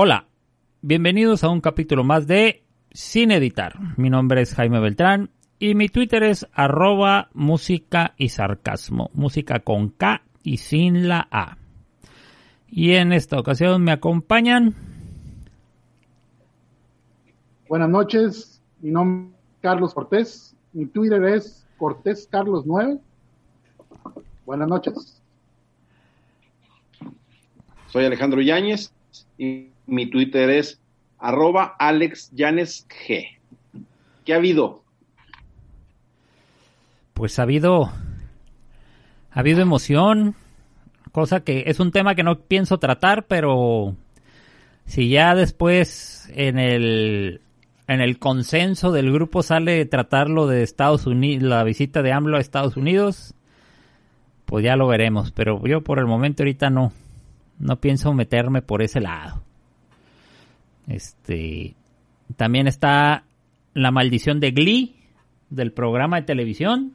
Hola, bienvenidos a un capítulo más de Sin Editar. Mi nombre es Jaime Beltrán y mi Twitter es arroba música y sarcasmo, música con K y sin la A. Y en esta ocasión me acompañan. Buenas noches, mi nombre es Carlos Cortés, mi Twitter es Cortés Carlos 9. Buenas noches. Soy Alejandro Yáñez y mi Twitter es arroba AlexYanesG. ¿Qué ha habido? Pues ha habido. Ha habido emoción. Cosa que es un tema que no pienso tratar, pero si ya después en el en el consenso del grupo sale tratarlo de Estados Unidos, la visita de AMLO a Estados Unidos, pues ya lo veremos. Pero yo por el momento ahorita no, no pienso meterme por ese lado. Este, también está La Maldición de Glee, del programa de televisión.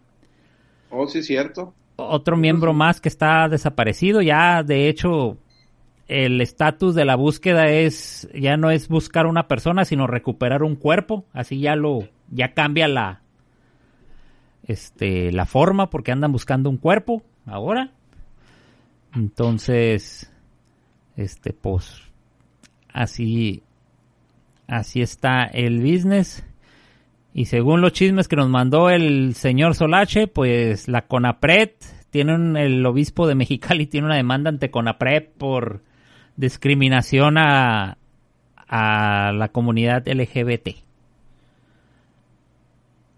Oh, sí, cierto. Otro miembro más que está desaparecido. Ya, de hecho, el estatus de la búsqueda es, ya no es buscar una persona, sino recuperar un cuerpo. Así ya lo, ya cambia la, este, la forma porque andan buscando un cuerpo ahora. Entonces, este, pues, así, Así está el business. Y según los chismes que nos mandó el señor Solache, pues la CONAPRED tiene el obispo de Mexicali tiene una demanda ante CONAPRED por discriminación a, a la comunidad LGBT.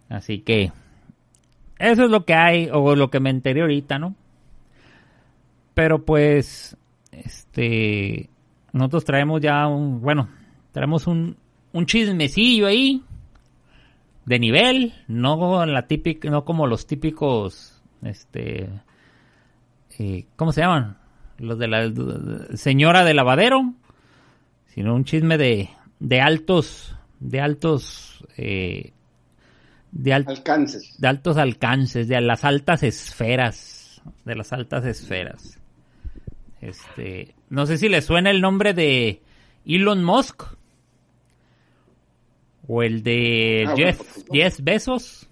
Así que eso es lo que hay o lo que me enteré ahorita, ¿no? Pero pues este nosotros traemos ya un, bueno, tenemos un, un chismecillo ahí de nivel, no la típica, no como los típicos, este, eh, ¿cómo se llaman? Los de la señora de lavadero, sino un chisme de, de altos, de altos, eh, de alcances, de altos alcances, de las altas esferas, de las altas esferas. Este, no sé si le suena el nombre de Elon Musk. O el de Ah, Jeff, bueno, no. 10 besos.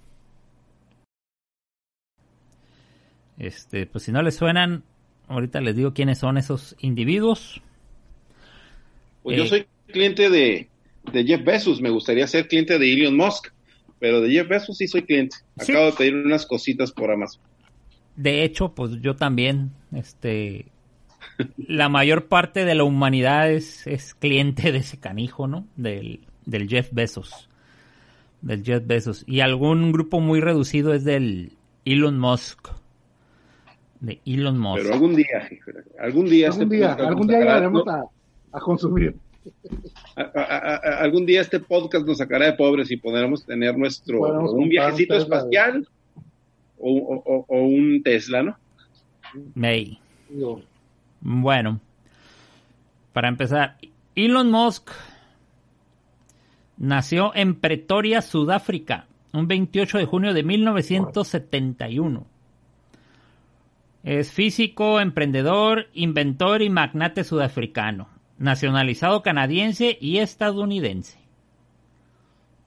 Este, pues si no les suenan, ahorita les digo quiénes son esos individuos. Pues Eh. yo soy cliente de, de Jeff Bezos, me gustaría ser cliente de Elon Musk, pero de Jeff Bezos sí soy cliente. Sí. Acabo de pedir unas cositas por Amazon. De hecho, pues yo también, este, la mayor parte de la humanidad es, es cliente de ese canijo, ¿no? Del, del Jeff Bezos. Del Jeff Bezos. Y algún grupo muy reducido es del Elon Musk. De Elon Musk. Pero algún día, algún día, Algún este día, podcast algún nos día sacará- llegaremos no, a, a consumir. a- a- a- algún día este podcast nos sacará de pobres y podremos tener nuestro Podremos un viajecito espacial o, o- un Tesla, ¿no? May. Digo, Bueno, para empezar, Elon Musk nació en Pretoria, Sudáfrica, un 28 de junio de 1971. Es físico, emprendedor, inventor y magnate sudafricano, nacionalizado canadiense y estadounidense.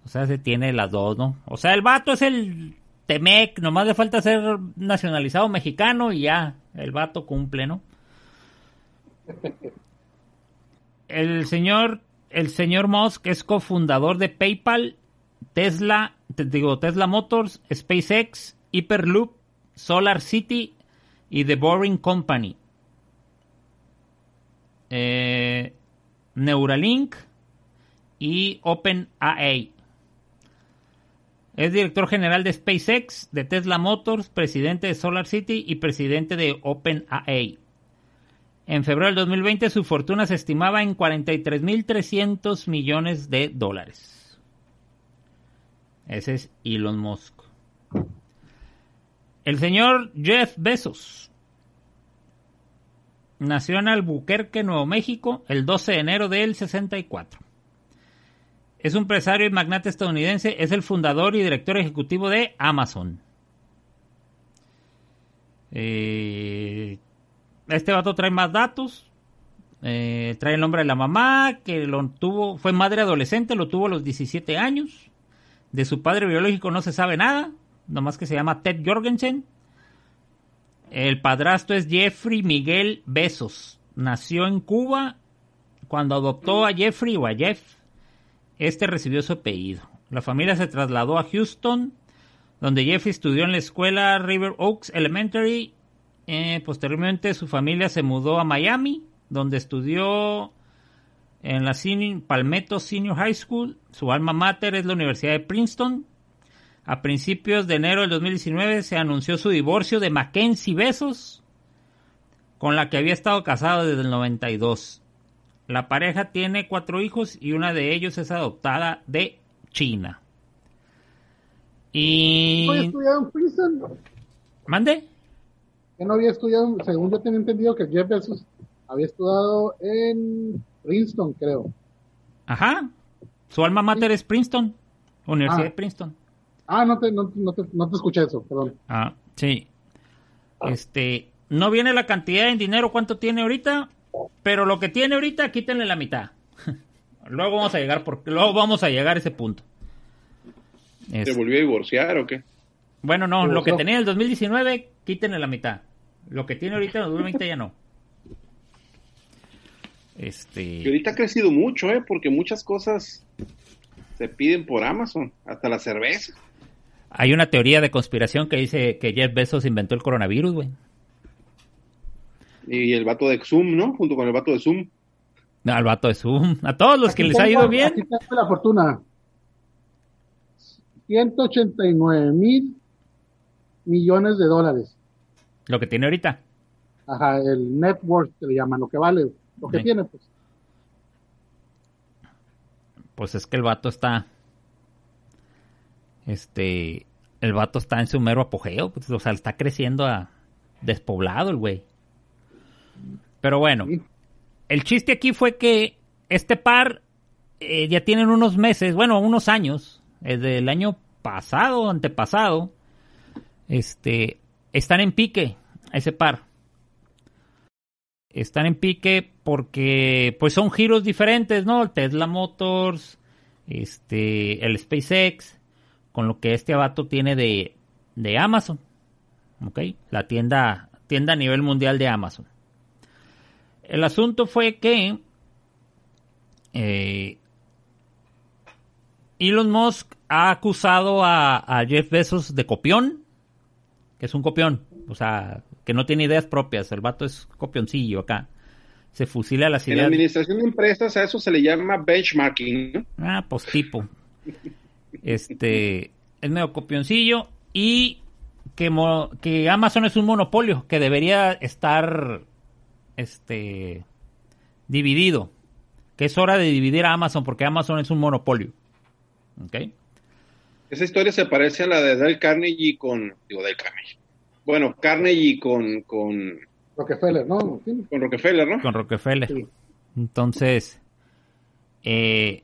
O sea, se tiene las dos, ¿no? O sea, el vato es el Temec, nomás le falta ser nacionalizado mexicano y ya, el vato cumple, ¿no? El señor, el señor Musk es cofundador de PayPal, Tesla, te digo, Tesla Motors, SpaceX, Hyperloop, Solar City, y The Boring Company. Eh, Neuralink y OpenAI. Es director general de SpaceX, de Tesla Motors, presidente de Solar City y presidente de OpenAI. En febrero del 2020 su fortuna se estimaba en 43.300 millones de dólares. Ese es Elon Musk. El señor Jeff Bezos nació en Albuquerque, Nuevo México, el 12 de enero del 64. Es un empresario y magnate estadounidense, es el fundador y director ejecutivo de Amazon. Eh, este vato trae más datos. Eh, trae el nombre de la mamá, que lo tuvo, fue madre adolescente, lo tuvo a los 17 años. De su padre biológico no se sabe nada, nomás que se llama Ted Jorgensen. El padrastro es Jeffrey Miguel Besos. Nació en Cuba. Cuando adoptó a Jeffrey o a Jeff, este recibió su apellido. La familia se trasladó a Houston, donde Jeffrey estudió en la escuela River Oaks Elementary. Eh, posteriormente su familia se mudó a Miami, donde estudió en la Palmetto Senior High School. Su alma mater es la Universidad de Princeton. A principios de enero del 2019 se anunció su divorcio de Mackenzie Besos, con la que había estado casado desde el 92. La pareja tiene cuatro hijos y una de ellos es adoptada de China. Y... ¿No había estudiado en Princeton? ¿Mande? Que no había estudiado, según yo tenía entendido que Jeff Bezos había estudiado en Princeton, creo. Ajá. Su alma mater es Princeton, Universidad Ah. de Princeton. Ah, no te, no, no te, no te escuché eso, perdón. Ah, sí. Este, no viene la cantidad en dinero cuánto tiene ahorita, pero lo que tiene ahorita quítenle la mitad. luego vamos a llegar porque luego vamos a llegar a ese punto. ¿Se Es- volvió a divorciar o qué? bueno, no, lo que tenía en el 2019 quítenle la mitad. Lo que tiene ahorita en el 2020 ya no. Y Este, ahorita ha crecido mucho, ¿eh? Porque muchas cosas se piden por Amazon, hasta la cerveza. hay una teoría de conspiración que dice que Jeff Bezos inventó el coronavirus, güey. Y el vato de Zoom, ¿no? Junto con el vato de Zoom. Al vato de Zoom, a todos los que les ha ido bien. Aquí tengo la fortuna. 189 mil millones de dólares. Lo que tiene ahorita. Ajá, el net worth que le llaman, lo que vale, lo que Sí. tiene, pues. Pues es que el vato está. Este. El vato está en su mero apogeo. pues, o sea, está creciendo a despoblado el güey. Pero bueno, Sí. el chiste aquí fue que este par eh, ya tienen unos meses, bueno, unos años, desde el año pasado, antepasado, este, están en pique, ese par. Están en pique porque, pues, son giros diferentes, ¿no? El Tesla Motors, este, el SpaceX, con lo que este vato tiene de, de Amazon, ¿ok? La tienda, tienda a nivel mundial de Amazon. El asunto fue que eh, Elon Musk ha acusado a Jeff Bezos de copión, que es un copión, o sea, que no tiene ideas propias, el vato es copioncillo acá. Se fusila las En la ideas. administración de empresas a eso se le llama benchmarking, ¿no? Ah, pues tipo. Este, es medio copioncillo y que, mo- que Amazon es un monopolio que debería estar este dividido. Que es hora de dividir a Amazon porque Amazon es un monopolio. ¿Ok? Esa historia se parece a la de Dale Carnegie con, digo, Dale Carnegie. Bueno, Carnegie con, con, Rockefeller, ¿no? Sí. con Rockefeller, ¿no? Con Rockefeller. Sí. Entonces, eh,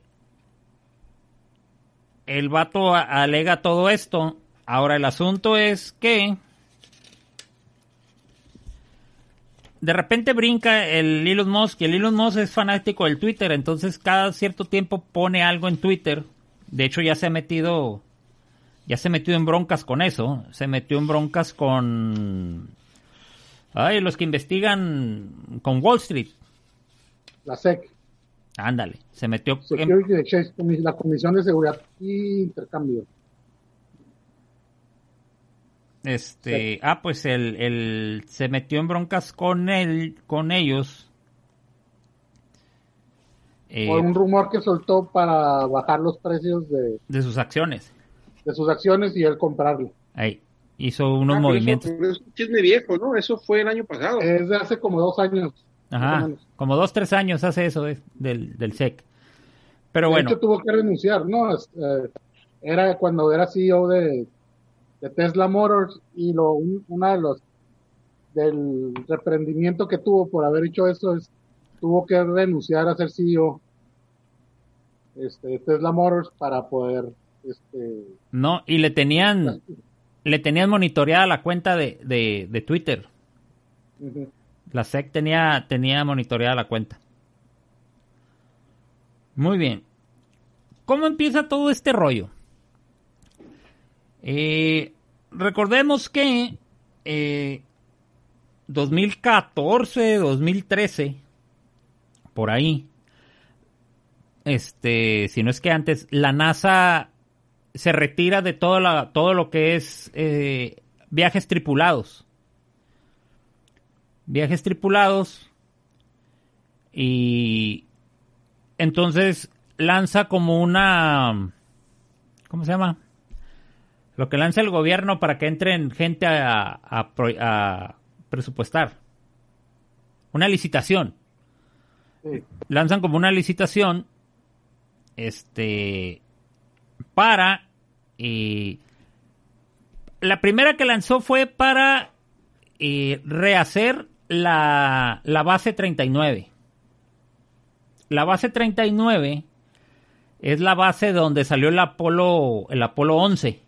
el vato alega todo esto. Ahora el asunto es que de repente brinca el Elon Musk y el Elon Musk es fanático del Twitter, entonces cada cierto tiempo pone algo en Twitter. De hecho ya se ha metido ya se metió en broncas con eso, se metió en broncas con ay, los que investigan con Wall Street. La SEC, Ándale, se metió en, Exchange, la Comisión de Seguridad y Intercambio. Este, ah, pues el, el, se metió en broncas con él, con ellos. Eh, por un rumor que soltó para bajar los precios de, de sus acciones. De sus acciones y él comprarlo. Ahí, hizo unos ah, movimientos. Eso, es viejo, ¿no? Eso fue el año pasado. Es de hace como dos años. Ajá, como dos, tres años hace eso del, del SEC. Pero de bueno. Hecho, tuvo que renunciar, ¿no? Eh, era cuando era CEO de, de Tesla Motors y lo una de los del reprendimiento que tuvo por haber hecho eso es tuvo que renunciar a ser CEO este, de Tesla Motors para poder este no y le tenían le tenían monitoreada la cuenta de, de, Twitter. La SEC tenía tenía monitoreada la cuenta. Muy bien. Cómo empieza todo este rollo eh, recordemos que 2014, eh, 2013, por ahí, este, si no es que antes, la NASA se retira de todo, la, todo lo que es eh, viajes tripulados. Viajes tripulados. Y entonces lanza como una... ¿Cómo se llama? Lo que lanza el gobierno para que entren gente a, presupuestar. Una licitación. Lanzan como una licitación este para eh, la primera que lanzó fue para eh, rehacer la, la base 39 la base 39 es la base donde salió el Apolo el Apolo 11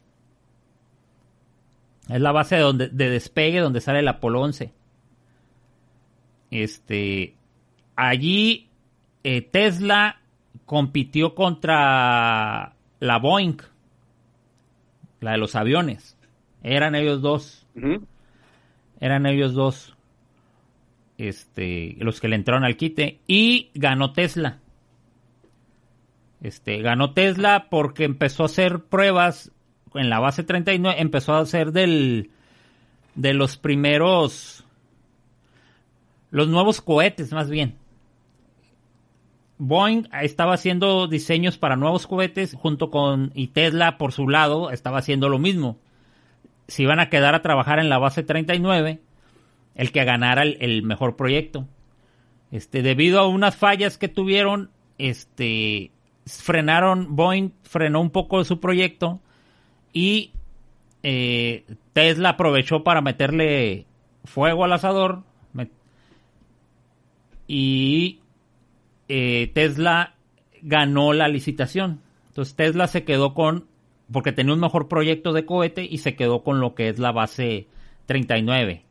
es la base de, donde, de despegue donde sale el Apolo 11. Este, allí eh, Tesla compitió contra la Boeing, la de los aviones. Eran ellos dos. Eran ellos dos. Este, los que le entraron al quite. Y ganó Tesla. Este, ganó Tesla porque empezó a hacer pruebas en la base 39 empezó a ser del de los primeros los nuevos cohetes más bien. Boeing estaba haciendo diseños para nuevos cohetes junto con y Tesla por su lado estaba haciendo lo mismo. Se iban a quedar a trabajar en la base 39 el que ganara el, mejor proyecto. Este, debido a unas fallas que tuvieron, este, frenaron, Boeing frenó un poco su proyecto y eh, Tesla aprovechó para meterle fuego al asador y eh, Tesla ganó la licitación. Entonces Tesla se quedó con, porque tenía un mejor proyecto de cohete y se quedó con lo que es la base 39,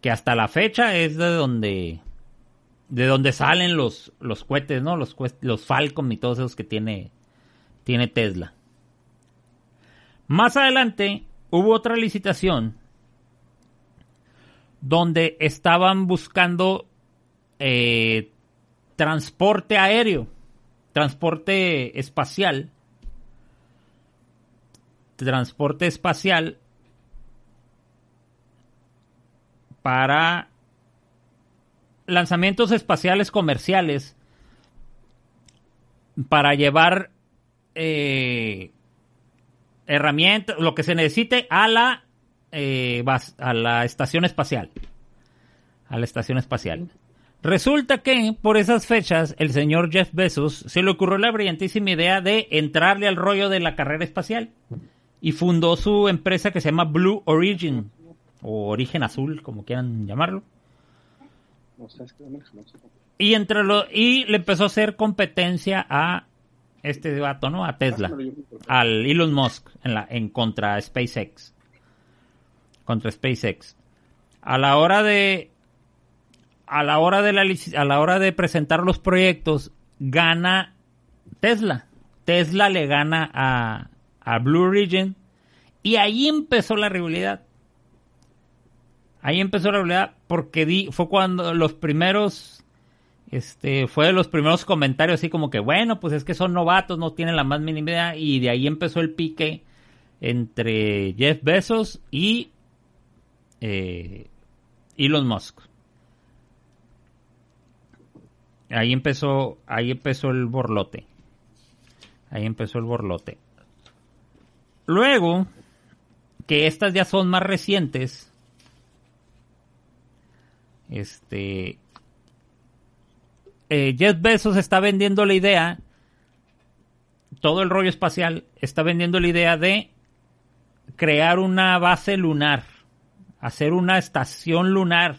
que hasta la fecha es de donde de donde salen los, los cohetes, ¿no? Los, los Falcon y todos esos que tiene, tiene Tesla. Más adelante hubo otra licitación donde estaban buscando eh, transporte aéreo, transporte espacial, transporte espacial para lanzamientos espaciales comerciales para llevar eh, herramientas, lo que se necesite a la, eh, a la estación espacial. A la estación espacial. Resulta que por esas fechas el señor Jeff Bezos se le ocurrió la brillantísima idea de entrarle al rollo de la carrera espacial y fundó su empresa que se llama Blue Origin o Origen Azul, como quieran llamarlo. Y entre lo, y le empezó a hacer competencia a este vato, ¿no? A Tesla, al Elon Musk en, la, en contra SpaceX. Contra SpaceX. A la hora de a la hora de la a la hora de presentar los proyectos gana Tesla. Tesla le gana a, a Blue Origin y ahí empezó la rivalidad. Ahí empezó la rivalidad porque fue cuando los primeros este, fue los primeros comentarios así como que, bueno, pues es que son novatos, no tienen la más mínima idea, y de ahí empezó el pique entre Jeff Bezos y eh, Elon Musk. Ahí empezó, ahí empezó el borlote. Ahí empezó el borlote. Luego, que estas ya son más recientes, este, eh, Jeff Bezos está vendiendo la idea, todo el rollo espacial está vendiendo la idea de crear una base lunar, hacer una estación lunar.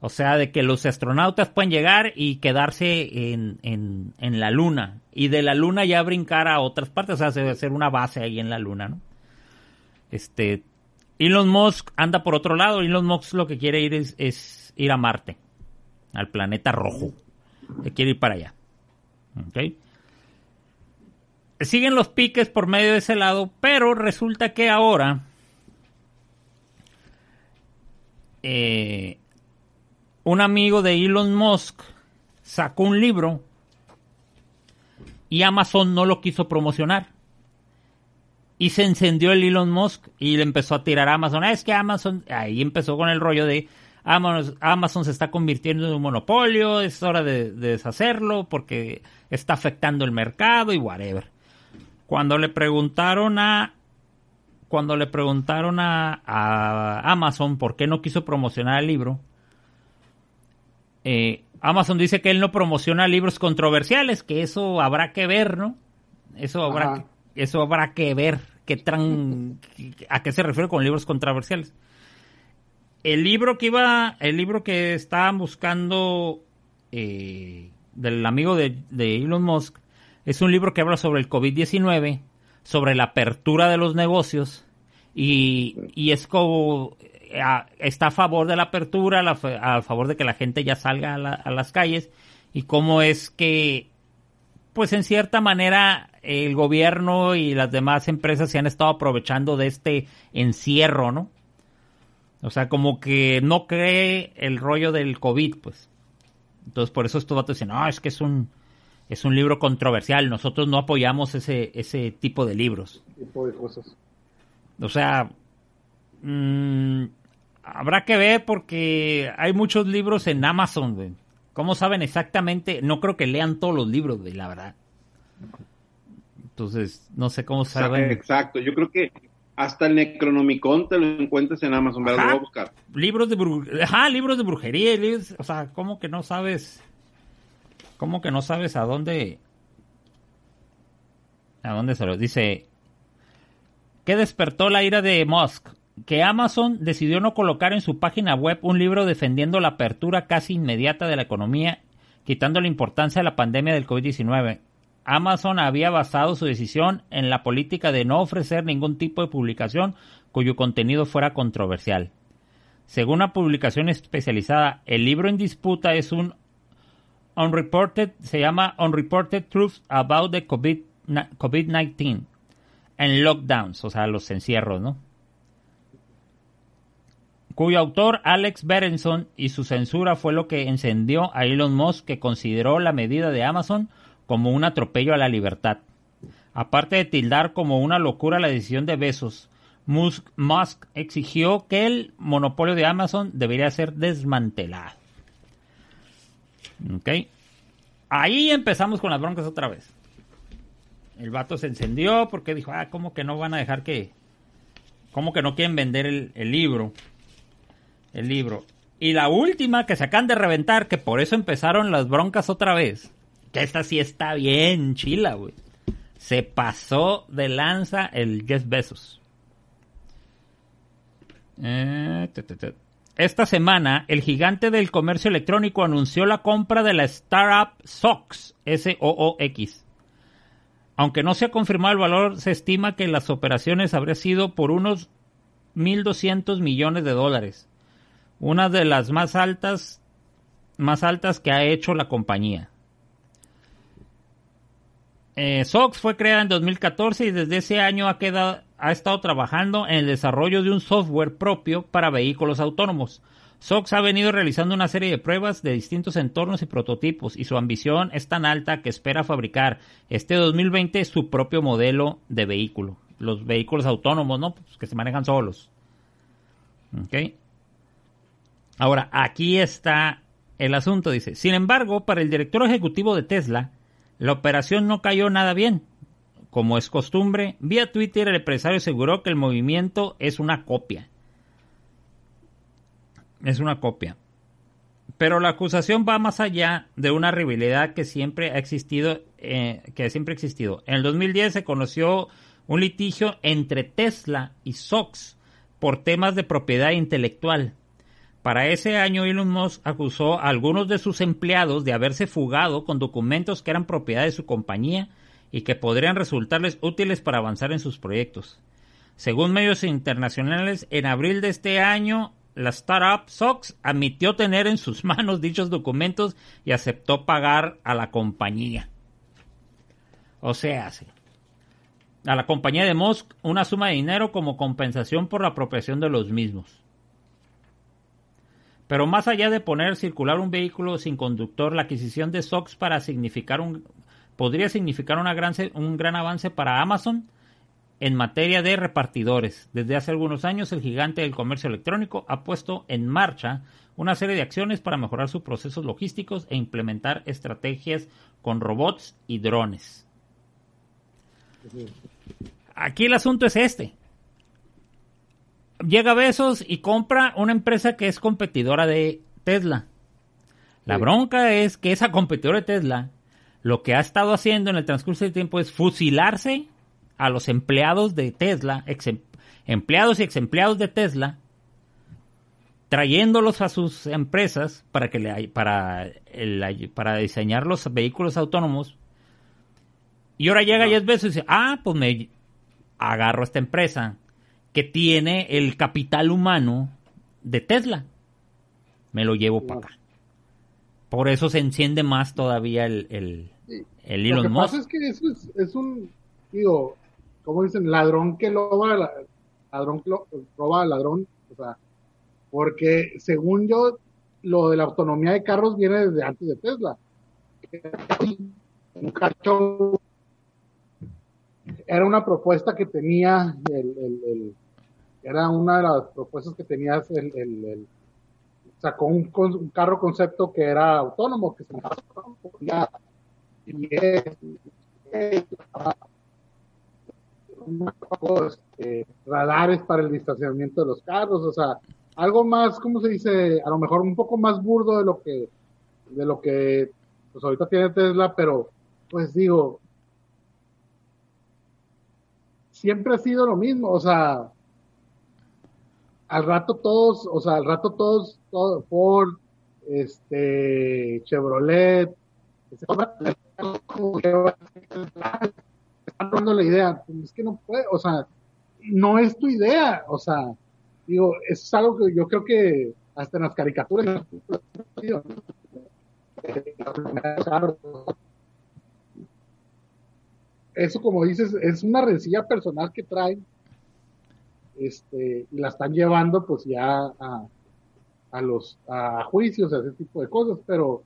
O sea, de que los astronautas pueden llegar y quedarse en, en, en, la luna. Y de la luna ya brincar a otras partes. O sea, hacer una base ahí en la luna, ¿no? Este. Elon Musk anda por otro lado. Elon Musk lo que quiere ir es, es ir a Marte. Al planeta rojo. Se quiere ir para allá. ¿Ok? Siguen los piques por medio de ese lado. Pero resulta que ahora. Eh, un amigo de Elon Musk sacó un libro y Amazon no lo quiso promocionar. Y se encendió el Elon Musk y le empezó a tirar a Amazon. Ah, es que Amazon, ahí empezó con el rollo de Amazon, se está convirtiendo en un monopolio, es hora de, de, deshacerlo porque está afectando el mercado y whatever. Cuando le preguntaron a cuando le preguntaron a, a Amazon por qué no quiso promocionar el libro, eh, Amazon dice que él no promociona libros controversiales, que eso habrá que ver, ¿no? Eso habrá, eso habrá que ver qué tran, a qué se refiere con libros controversiales. El libro que iba, el libro que estaban buscando eh, del amigo de, de Elon Musk es un libro que habla sobre el COVID-19, sobre la apertura de los negocios y, y es como está a favor de la apertura, a favor de que la gente ya salga a, las calles y cómo es que, pues en cierta manera, el gobierno y las demás empresas se han estado aprovechando de este encierro, ¿no? O sea, como que no cree el rollo del COVID, pues. Entonces, por eso estos vatos dicen, no, es que es un, es un libro controversial, nosotros no apoyamos ese, ese tipo de libros. Tipo de cosas. O sea, mmm, Habrá que ver porque hay muchos libros en Amazon, güey. ¿Cómo saben exactamente? No creo que lean todos los libros, güey, la verdad. Entonces, no sé cómo saben. Exacto, yo creo que hasta el Necronomicon te lo encuentras en Amazon, ¿verdad? Lo voy a buscar. Libros de, brujería, Ajá, libros de brujería, o sea, ¿cómo que no sabes? ¿Cómo que no sabes a dónde? ¿A dónde se lo dice? ¿Qué despertó la ira de Musk? Que Amazon decidió no colocar en su página web un libro defendiendo la apertura casi inmediata de la economía, quitando la importancia de la pandemia del COVID-19. Amazon había basado su decisión en la política de no ofrecer ningún tipo de publicación cuyo contenido fuera controversial. Según una publicación especializada, el libro en disputa es un unreported, se llama Unreported Truths About the COVID-19 and Lockdowns, o sea, los encierros, ¿no? Cuyo autor Alex Berenson y su censura fue lo que encendió a Elon Musk que consideró la medida de Amazon como un atropello a la libertad. Aparte de tildar como una locura la decisión de Bezos, Musk, Musk exigió que el monopolio de Amazon debería ser desmantelado. ¿Ok? Ahí empezamos con las broncas otra vez. El vato se encendió porque dijo, ah, ¿cómo que no van a dejar que... ¿Cómo que no quieren vender el, el libro? El libro. Y la última que se acaban de reventar, que por eso empezaron las broncas otra vez. Que esta sí está bien chila, güey. Se pasó de lanza el Jeff Bezos. Eh, esta semana, el gigante del comercio electrónico anunció la compra de la startup SOX, S-O-O-X. Aunque no se ha confirmado el valor, se estima que las operaciones habrían sido por unos 1.200 millones de dólares una de las más altas, más altas que ha hecho la compañía. Eh, SOX fue creada en 2014 y desde ese año ha, quedado, ha estado trabajando en el desarrollo de un software propio para vehículos autónomos. SOX ha venido realizando una serie de pruebas de distintos entornos y prototipos y su ambición es tan alta que espera fabricar este 2020 su propio modelo de vehículo. Los vehículos autónomos, ¿no? Pues que se manejan solos. ¿Ok? Ahora, aquí está el asunto, dice. Sin embargo, para el director ejecutivo de Tesla, la operación no cayó nada bien. Como es costumbre, vía Twitter el empresario aseguró que el movimiento es una copia. Es una copia. Pero la acusación va más allá de una rivalidad que siempre ha existido, eh, que siempre ha existido. En el 2010 se conoció un litigio entre Tesla y Sox por temas de propiedad intelectual. Para ese año Elon Musk acusó a algunos de sus empleados de haberse fugado con documentos que eran propiedad de su compañía y que podrían resultarles útiles para avanzar en sus proyectos. Según medios internacionales, en abril de este año, la startup Sox admitió tener en sus manos dichos documentos y aceptó pagar a la compañía. O sea, a la compañía de Musk una suma de dinero como compensación por la apropiación de los mismos. Pero más allá de poner circular un vehículo sin conductor, la adquisición de Sox para podría significar un gran avance para Amazon en materia de repartidores. Desde hace algunos años, el gigante del comercio electrónico ha puesto en marcha una serie de acciones para mejorar sus procesos logísticos e implementar estrategias con robots y drones. Aquí el asunto es este llega Besos y compra una empresa que es competidora de Tesla. La bronca es que esa competidora de Tesla lo que ha estado haciendo en el transcurso del tiempo es fusilarse a los empleados de Tesla, em, empleados y ex empleados de Tesla, trayéndolos a sus empresas para que le, para, para diseñar los vehículos autónomos. Y ahora llega Jeff Bezos y dice, ah, pues me agarro esta empresa que tiene el capital humano de Tesla. Me lo llevo para acá. Por eso se enciende más todavía el, el, el Elon Lo que Musk. Pasa es que eso es, un, digo, como dicen, ladrón que loba, ladrón que roba ladrón, o sea, porque según yo, lo de la autonomía de carros viene desde antes de Tesla. Un cacho era una propuesta que tenía el, era una de las propuestas que tenía el, el sacó un, un, carro concepto que era autónomo que se podía y este, radares para el distanciamiento de los carros, o sea, algo más, ¿cómo se dice? A lo mejor un poco más burdo de lo que, de lo que, pues ahorita tiene Tesla, pero, pues digo, siempre ha sido lo mismo, o sea, al rato todos, o sea, al rato todos, todo, Ford, este, Chevrolet, están dando la idea, pues, es que no puede, o sea, no es tu idea, o sea, digo, eso es algo que yo creo que hasta en las caricaturas eso como dices, es una rencilla personal que traen, este, y la están llevando pues ya a, a los a juicios, a ese tipo de cosas, pero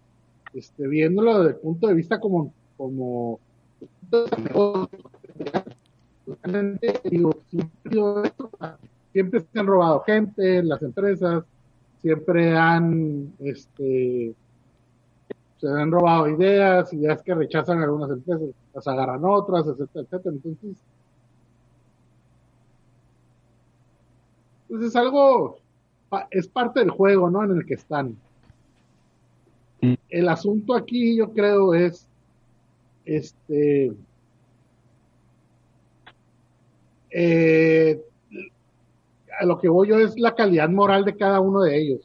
este, viéndolo desde el punto de vista como, como siempre, se han robado gente, las empresas, siempre han este se han robado ideas, ideas que rechazan algunas empresas, las agarran otras, etcétera, etcétera. Entonces, pues es algo, es parte del juego, ¿no? En el que están. El asunto aquí, yo creo, es, este, eh, a lo que voy yo es la calidad moral de cada uno de ellos.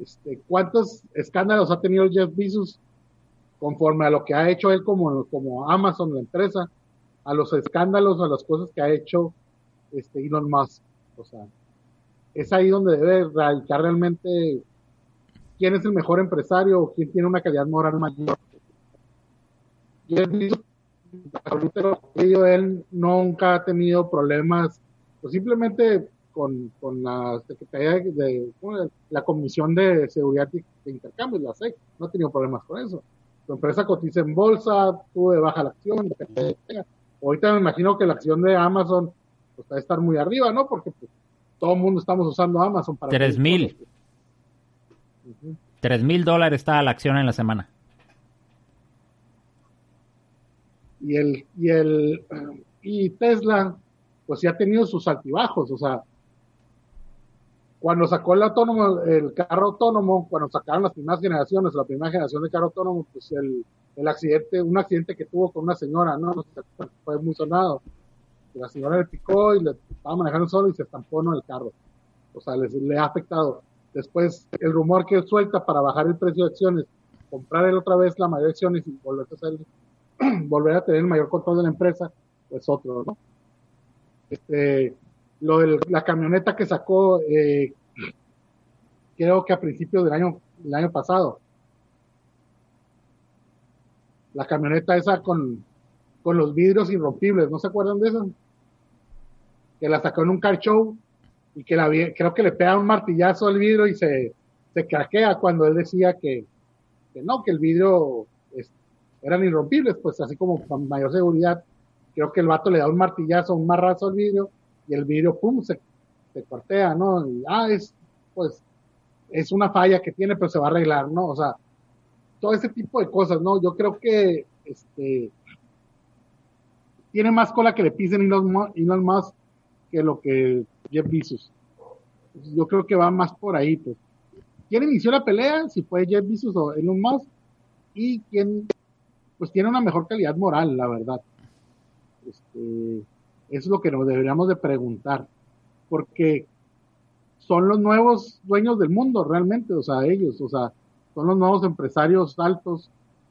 Este, ¿Cuántos escándalos ha tenido Jeff Bezos conforme a lo que ha hecho él como, como Amazon, la empresa, a los escándalos, a las cosas que ha hecho este Elon Musk? O sea, es ahí donde debe radicar realmente quién es el mejor empresario o quién tiene una calidad moral mayor. Jeff Bezos, él nunca ha tenido problemas, pues simplemente con, con la Secretaría de, la Comisión de Seguridad y de Intercambios, la SEC, no ha tenido problemas con eso. Su empresa cotiza en bolsa, tuvo de baja la acción, ahorita me imagino que la acción de Amazon pues, va a estar muy arriba, ¿no? Porque pues, todo el mundo estamos usando Amazon para... Tres mil. Tres mil dólares está la acción en la semana. Y el, y el, y Tesla, pues ya ha tenido sus altibajos, o sea, cuando sacó el autónomo, el carro autónomo, cuando sacaron las primeras generaciones, la primera generación de carro autónomo, pues el, el accidente, un accidente que tuvo con una señora, ¿no? Fue muy sonado. La señora le picó y le estaba manejando solo y se estampó en el carro. O sea, le ha afectado. Después, el rumor que suelta para bajar el precio de acciones, comprar él otra vez la mayoría de acciones y volver a, hacer, volver a tener el mayor control de la empresa, pues otro, ¿no? Este, lo de la camioneta que sacó, eh, creo que a principios del año, el año pasado. La camioneta esa con, con los vidrios irrompibles, ¿no se acuerdan de eso? Que la sacó en un car show y que la creo que le pega un martillazo al vidrio y se, se craquea cuando él decía que, que no, que el vidrio eran irrompibles, pues así como con mayor seguridad. Creo que el vato le da un martillazo, un marrazo al vidrio y el vidrio, pum, se, se cortea, ¿no? Y, ah, es, pues, es una falla que tiene, pero se va a arreglar, ¿no? O sea, todo ese tipo de cosas, ¿no? Yo creo que, este, tiene más cola que le pisen Elon Musk que lo que Jeff Bezos. Yo creo que va más por ahí, pues. ¿Quién inició la pelea? Si fue Jeff Bezos o Elon Musk. Y quién, pues tiene una mejor calidad moral, la verdad. Este, es lo que nos deberíamos de preguntar. Porque son los nuevos dueños del mundo, realmente, o sea, ellos, o sea, son los nuevos empresarios altos,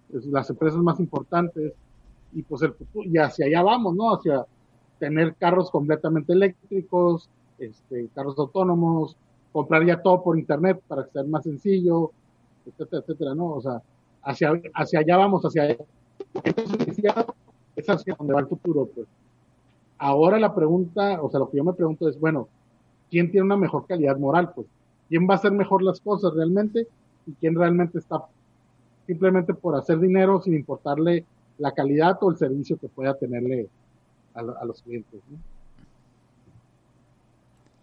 las empresas más importantes, y pues el y hacia allá vamos, ¿no? Hacia tener carros completamente eléctricos, este, carros autónomos, comprar ya todo por internet para que sea más sencillo, etcétera, etcétera, ¿no? O sea, hacia, hacia allá vamos, hacia allá. Entonces, es hacia donde va el futuro, pues. Ahora la pregunta, o sea, lo que yo me pregunto es, bueno, ¿quién tiene una mejor calidad moral? Pues, ¿quién va a hacer mejor las cosas realmente? Y quién realmente está simplemente por hacer dinero sin importarle la calidad o el servicio que pueda tenerle a, los clientes. ¿no?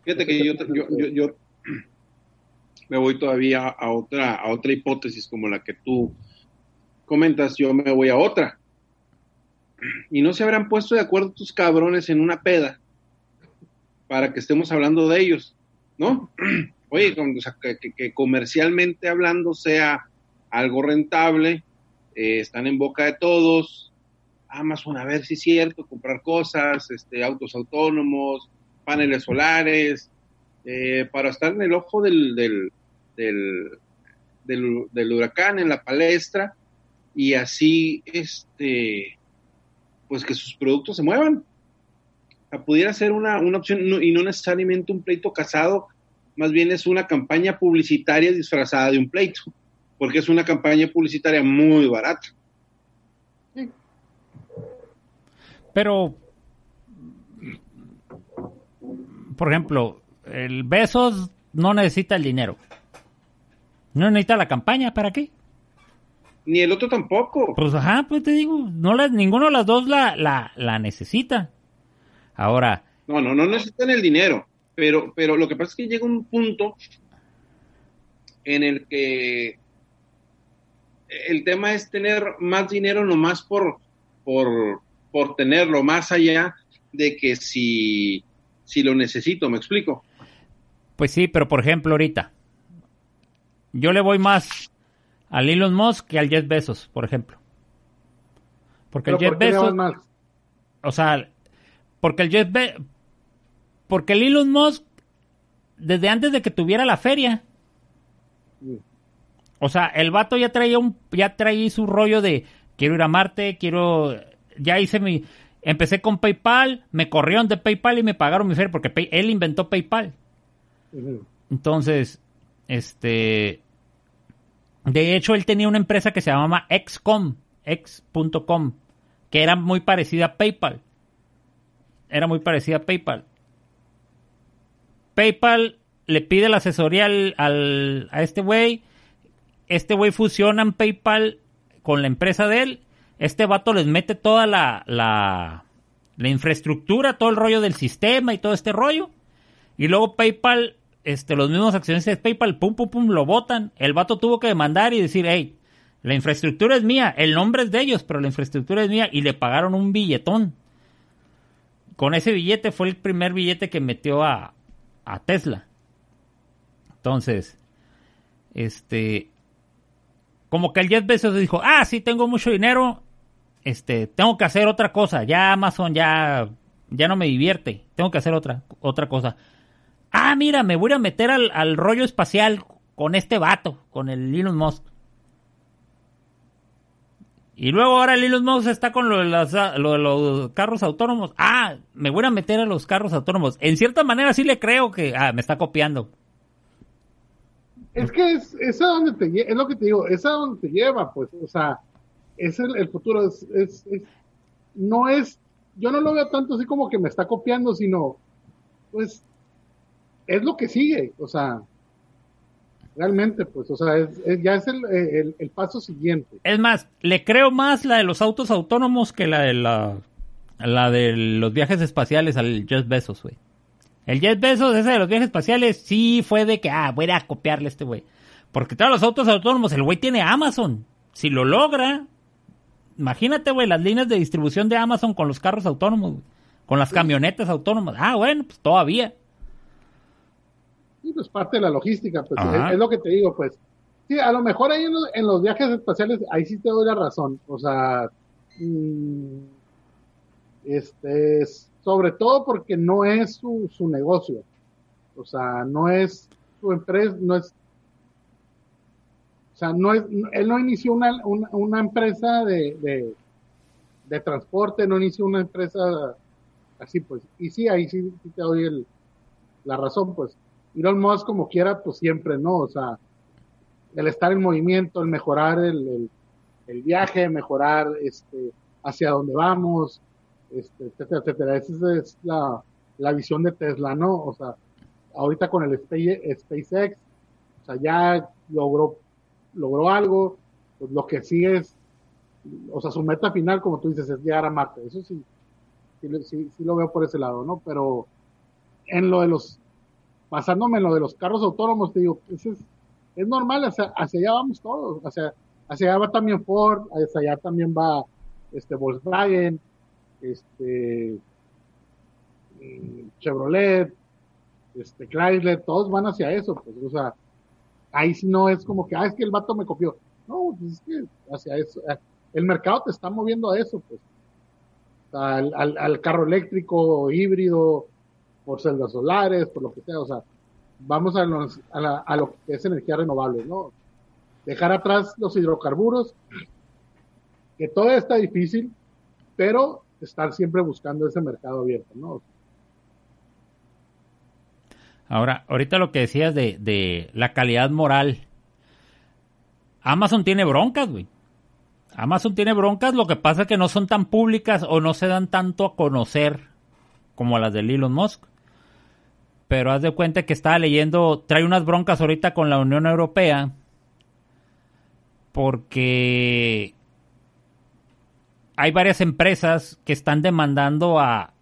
Fíjate que yo, yo, yo, me voy todavía a otra, a otra hipótesis como la que tú comentas, yo me voy a otra. Y no se habrán puesto de acuerdo tus cabrones en una peda para que estemos hablando de ellos, ¿no? Oye, que, comercialmente hablando sea algo rentable, eh, están en boca de todos, Amazon, a ver si es cierto, comprar cosas, este, autos autónomos, paneles solares, eh, para estar en el ojo del, del, del, huracán, en la palestra, y así, este, pues que sus productos se muevan. Pudiera ser una, una opción y no necesariamente un pleito casado, más bien es una campaña publicitaria disfrazada de un pleito, porque es una campaña publicitaria muy barata. Pero, por ejemplo, el Besos no necesita el dinero. No necesita la campaña, ¿para qué? Ni el otro tampoco. Pues ajá, pues te digo, no ninguno de las dos la, la, la necesita. Ahora. No, no, no necesitan el dinero. Pero, pero lo que pasa es que llega un punto en el que el tema es tener más dinero nomás por, por, por tenerlo, más allá de que si, si lo necesito, ¿me explico? Pues sí, pero por ejemplo ahorita, yo le voy más al Elon Musk que al Jeff Bezos, por ejemplo. Porque el Jeff Bezos... O sea, porque el Jeff Bezos... Porque el Elon Musk, desde antes de que tuviera la feria, o sea, el vato ya traía un, ya traía su rollo de quiero ir a Marte, quiero ya hice mi... Empecé con PayPal, me corrieron de PayPal y me pagaron mi feria porque él inventó PayPal. Entonces, este... De hecho, él tenía una empresa que se llamaba XCOM, que era muy parecida a PayPal. Era muy parecida a PayPal. PayPal le pide la asesoría al, a este güey. Este güey fusiona en PayPal con la empresa de él este vato les mete toda la, la, infraestructura, todo el rollo del sistema y todo este rollo. Y luego PayPal, este, los mismos accionistas de PayPal, pum, pum, pum, lo votan. El vato tuvo que demandar y decir, hey, la infraestructura es mía, el nombre es de ellos, pero la infraestructura es mía. Y le pagaron un billetón. Con ese billete fue el primer billete que metió a, a Tesla. Entonces, este, como que el Jeff Bezos dijo, ah, sí, tengo mucho dinero, este, tengo que hacer otra cosa, ya Amazon ya, ya no me divierte, tengo que hacer otra, otra cosa. Ah, mira, me voy a meter al, al rollo espacial con este vato, con el Elon Musk. Y luego ahora el Elon Musk está con lo de, lo de, los carros autónomos. Ah, me voy a meter a los carros autónomos. En cierta manera sí le creo que ah, me está copiando. Es que es, es a donde te es lo que te digo, es a donde te lleva, pues, o sea, es el, futuro, es, es, no es, yo no lo veo tanto así como que me está copiando, sino, pues, es lo que sigue, o sea, realmente, pues, o sea, es, ya es el, el, paso siguiente. Es más, le creo más la de los autos autónomos que la de la, la de los viajes espaciales al Jeff Bezos, güey. El Jet Bezos, ese de los viajes espaciales, sí fue de que, ah, voy a copiarle a este güey. Porque todos los autos autónomos, el güey tiene Amazon. Si lo logra, imagínate, güey, las líneas de distribución de Amazon con los carros autónomos, con las camionetas autónomas. Ah, bueno, pues todavía. Sí, pues parte de la logística, pues es, lo que te digo, pues. Sí, a lo mejor ahí en los, viajes espaciales, ahí sí te doy la razón. O sea, mm, este es sobre todo porque no es su, su negocio. O sea, no es su empresa, no es, o sea, no es, él no inició una, una, empresa de, de, transporte, no inició una empresa así, pues. Y sí, ahí sí, te doy el, la razón, pues. Elon Musk como quiera, pues siempre, ¿no? O sea, el estar en movimiento, el mejorar el, el, el viaje, mejorar este, hacia dónde vamos, este, etcétera, etcétera. Esa es la, la, visión de Tesla, ¿no? O sea, ahorita con el SpaceX, o sea, ya logró, logró algo, pues lo que sigue es, o sea, su meta final, como tú dices, es llegar a Marte. Eso sí, sí, sí, lo veo por ese lado, ¿no? Pero en lo de los, basándome en lo de los carros autónomos, te digo, es, es normal, hacia, allá vamos todos, hacia, allá va también Ford, hacia allá también va este Volkswagen, este, mm, Chevrolet, este, Chrysler, todos van hacia eso, pues, o sea, ahí sí no es como que, ah, es que el vato me copió. No, pues es que hacia eso, eh, el mercado te está moviendo a eso, pues, al, al, carro eléctrico, híbrido, por celdas solares, por lo que sea, o sea, vamos a, a, a lo que es energía renovable, ¿no? Dejar atrás los hidrocarburos, que todo está difícil, pero estar siempre buscando ese mercado abierto, ¿no? Ahora, ahorita lo que decías de, de la calidad moral. Amazon tiene broncas, güey. Amazon tiene broncas, lo que pasa es que no son tan públicas o no se dan tanto a conocer como las de Elon Musk. Pero haz de cuenta que estaba leyendo, trae unas broncas ahorita con la Unión Europea porque hay varias empresas que están demandando a,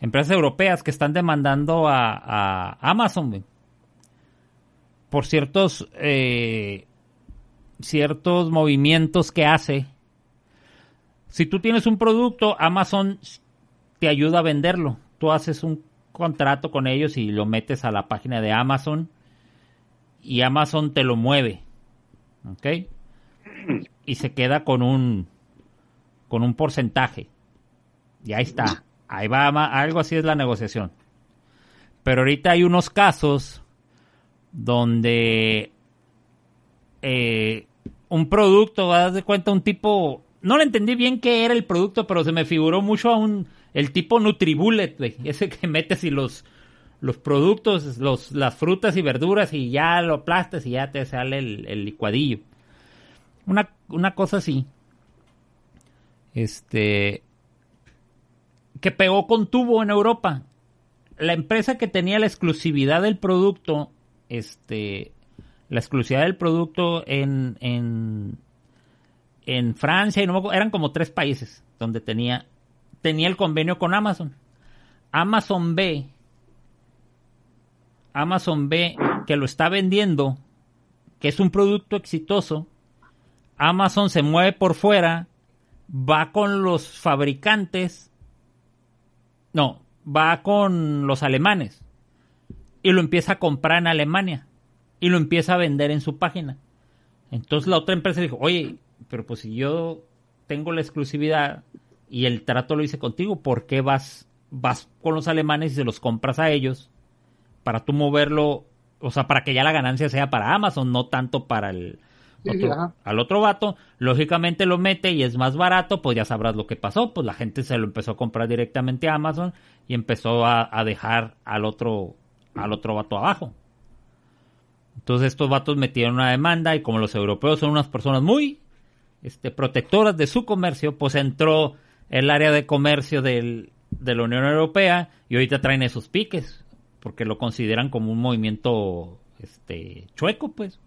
empresas europeas que están demandando a, Amazon por ciertos eh, ciertos movimientos que hace. Si tú tienes un producto, Amazon te ayuda a venderlo. Tú haces un contrato con ellos y lo metes a la página de Amazon y Amazon te lo mueve. ¿Ok? y se queda con un con un porcentaje. Y ahí está. Ahí va, algo así es la negociación. Pero ahorita hay unos casos donde eh, un producto, vas de cuenta, un tipo, no le entendí bien qué era el producto, pero se me figuró mucho a un, el tipo Nutribullet, ese que metes y los, los productos, los, las frutas y verduras y ya lo aplastas y ya te sale el licuadillo. Una, una cosa así. Este. Que pegó con tubo en Europa. La empresa que tenía la exclusividad del producto. Este. La exclusividad del producto en. en. en Francia y no eran como tres países donde tenía. Tenía el convenio con Amazon. Amazon ve Amazon ve que lo está vendiendo, que es un producto exitoso, Amazon se mueve por fuera, va con los fabricantes, no, va con los alemanes y lo empieza a comprar en Alemania y lo empieza a vender en su página. Entonces la otra empresa dijo, oye, pero pues si yo tengo la exclusividad y el trato lo hice contigo, ¿por qué vas, vas con los alemanes y se los compras a ellos para tú moverlo, o sea, para que ya la ganancia sea para Amazon, no tanto para el otro, al otro vato? Lógicamente lo mete y es más barato, pues ya sabrás lo que pasó, pues la gente se lo empezó a comprar directamente a Amazon y empezó a, a dejar al otro, al otro vato abajo. Entonces estos vatos metieron una demanda y como los europeos son unas personas muy este, protectoras de su comercio, pues entró el área de comercio del, de la Unión Europea y ahorita traen esos piques porque lo consideran como un movimiento este chueco pues.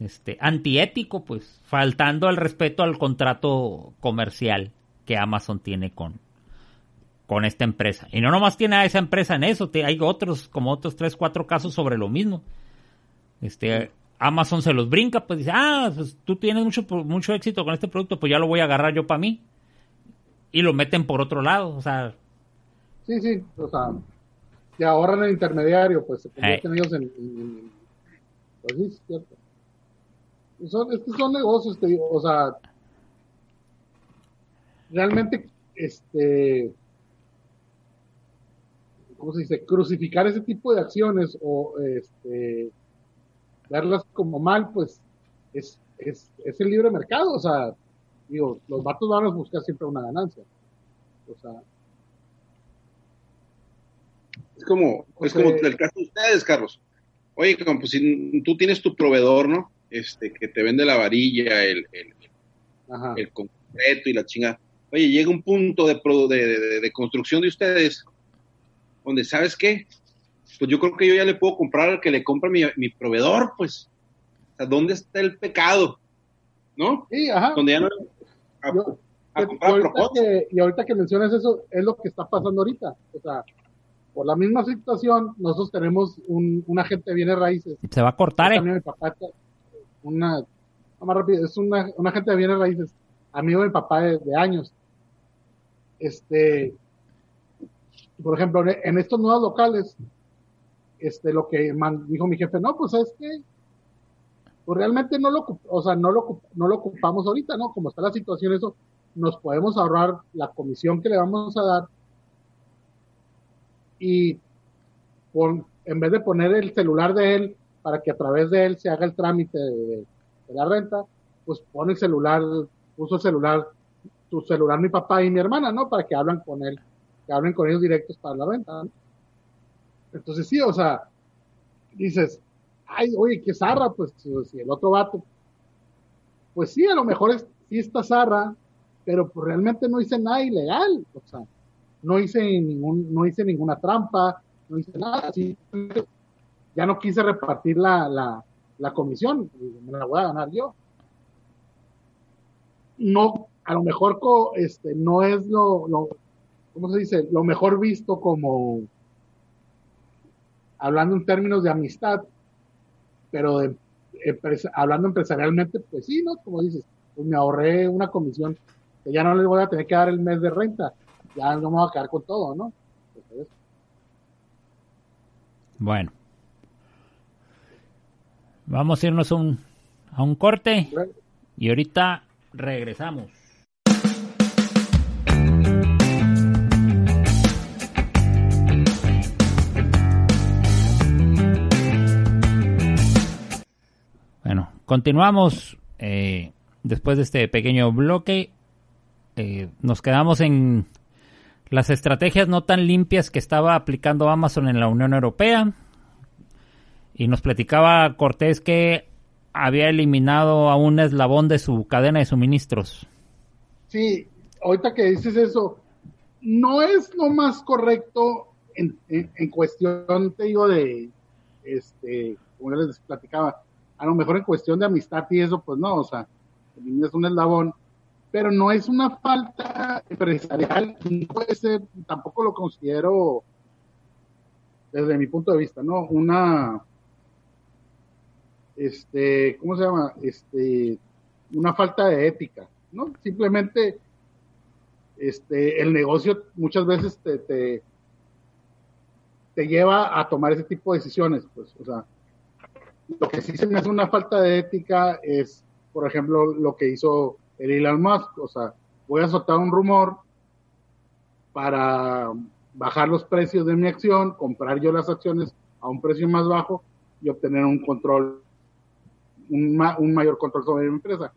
Este antiético pues faltando al respeto al contrato comercial que Amazon tiene con con esta empresa. Y no nomás tiene a esa empresa en eso hay otros como otros tres cuatro casos sobre lo mismo. Este, Amazon se los brinca, pues dice, ah, pues tú tienes mucho, mucho éxito con este producto, pues ya lo voy a agarrar yo para mí. Y lo meten por otro lado, o sea. Sí, sí, o sea, que ahorran el intermediario, pues se convierten ellos en, Pues sí, es cierto. Son, estos son negocios, te digo, o sea, realmente, este, ¿cómo se dice? Crucificar ese tipo de acciones o, este, verlas como mal, pues es, es, es el libre mercado, o sea, digo, los vatos van a buscar siempre una ganancia. O sea, es como, es como el caso de ustedes, Carlos. Oye, como pues si tú tienes tu proveedor, ¿no? Este, que te vende la varilla, el, el, el concreto y la chingada. Oye, llega un punto de, de, de, construcción de ustedes donde, ¿sabes qué? pues yo creo que yo ya le puedo comprar al que le compra mi, mi proveedor, pues. O sea, ¿dónde está el pecado? ¿No? Sí, ajá. Donde ya no. A, comprar y, ahorita que, y ahorita que mencionas eso, es lo que está pasando ahorita. O sea, por la misma situación, nosotros tenemos un, un agente de bienes raíces. Se va a cortar, ¿eh? Mi papá, una, más rápido, es una, un agente de bienes raíces, amigo de mi papá de, de años. Este, por ejemplo, en estos nuevos locales, este, lo que dijo mi jefe, no, pues es que, pues realmente no lo, o sea, no lo, no lo ocupamos ahorita, ¿no? Como está la situación, eso, nos podemos ahorrar la comisión que le vamos a dar y en vez de poner el celular de él para que a través de él se haga el trámite de, la renta, pues pone el celular, puso el celular, tu celular mi papá y mi hermana, ¿no? Para que hablen con él, que hablen con ellos directos para la renta, ¿no? Entonces sí, o sea, dices, ay, oye, qué zarra, pues, si el otro vato, pues sí, a lo mejor es, sí está zarra, pero pues realmente no hice nada ilegal, o sea, no hice ningún, no hice ninguna trampa, no hice nada, ya no quise repartir la, la, comisión, me la voy a ganar yo. No, a lo mejor este, no es lo, ¿cómo se dice? Lo mejor visto como, hablando en términos de amistad, pero de, hablando empresarialmente, pues sí, ¿no? Como dices, pues me ahorré una comisión que ya no les voy a tener que dar el mes de renta, ya no me voy a quedar con todo, ¿no? bueno. Vamos a irnos un, a un corte y ahorita regresamos. Continuamos eh, después de este pequeño bloque. Eh, nos quedamos en las estrategias no tan limpias que estaba aplicando Amazon en la Unión Europea. Y nos platicaba Cortés que había eliminado a un eslabón de su cadena de suministros. Sí, ahorita que dices eso, no es lo más correcto en, cuestión, te digo, de, este, como les platicaba, a lo mejor en cuestión de amistad y eso, pues no, o sea, es un eslabón, pero no es una falta empresarial, puede ser, tampoco lo considero desde mi punto de vista, ¿no? Una, este, ¿cómo se llama? Este, una falta de ética, ¿no? Simplemente, este, el negocio muchas veces te, te, te lleva a tomar ese tipo de decisiones, pues, o sea, lo que sí se me hace una falta de ética es, por ejemplo, lo que hizo el Elon Musk, o sea, voy a soltar un rumor para bajar los precios de mi acción, comprar yo las acciones a un precio más bajo y obtener un control, un, un mayor control sobre mi empresa.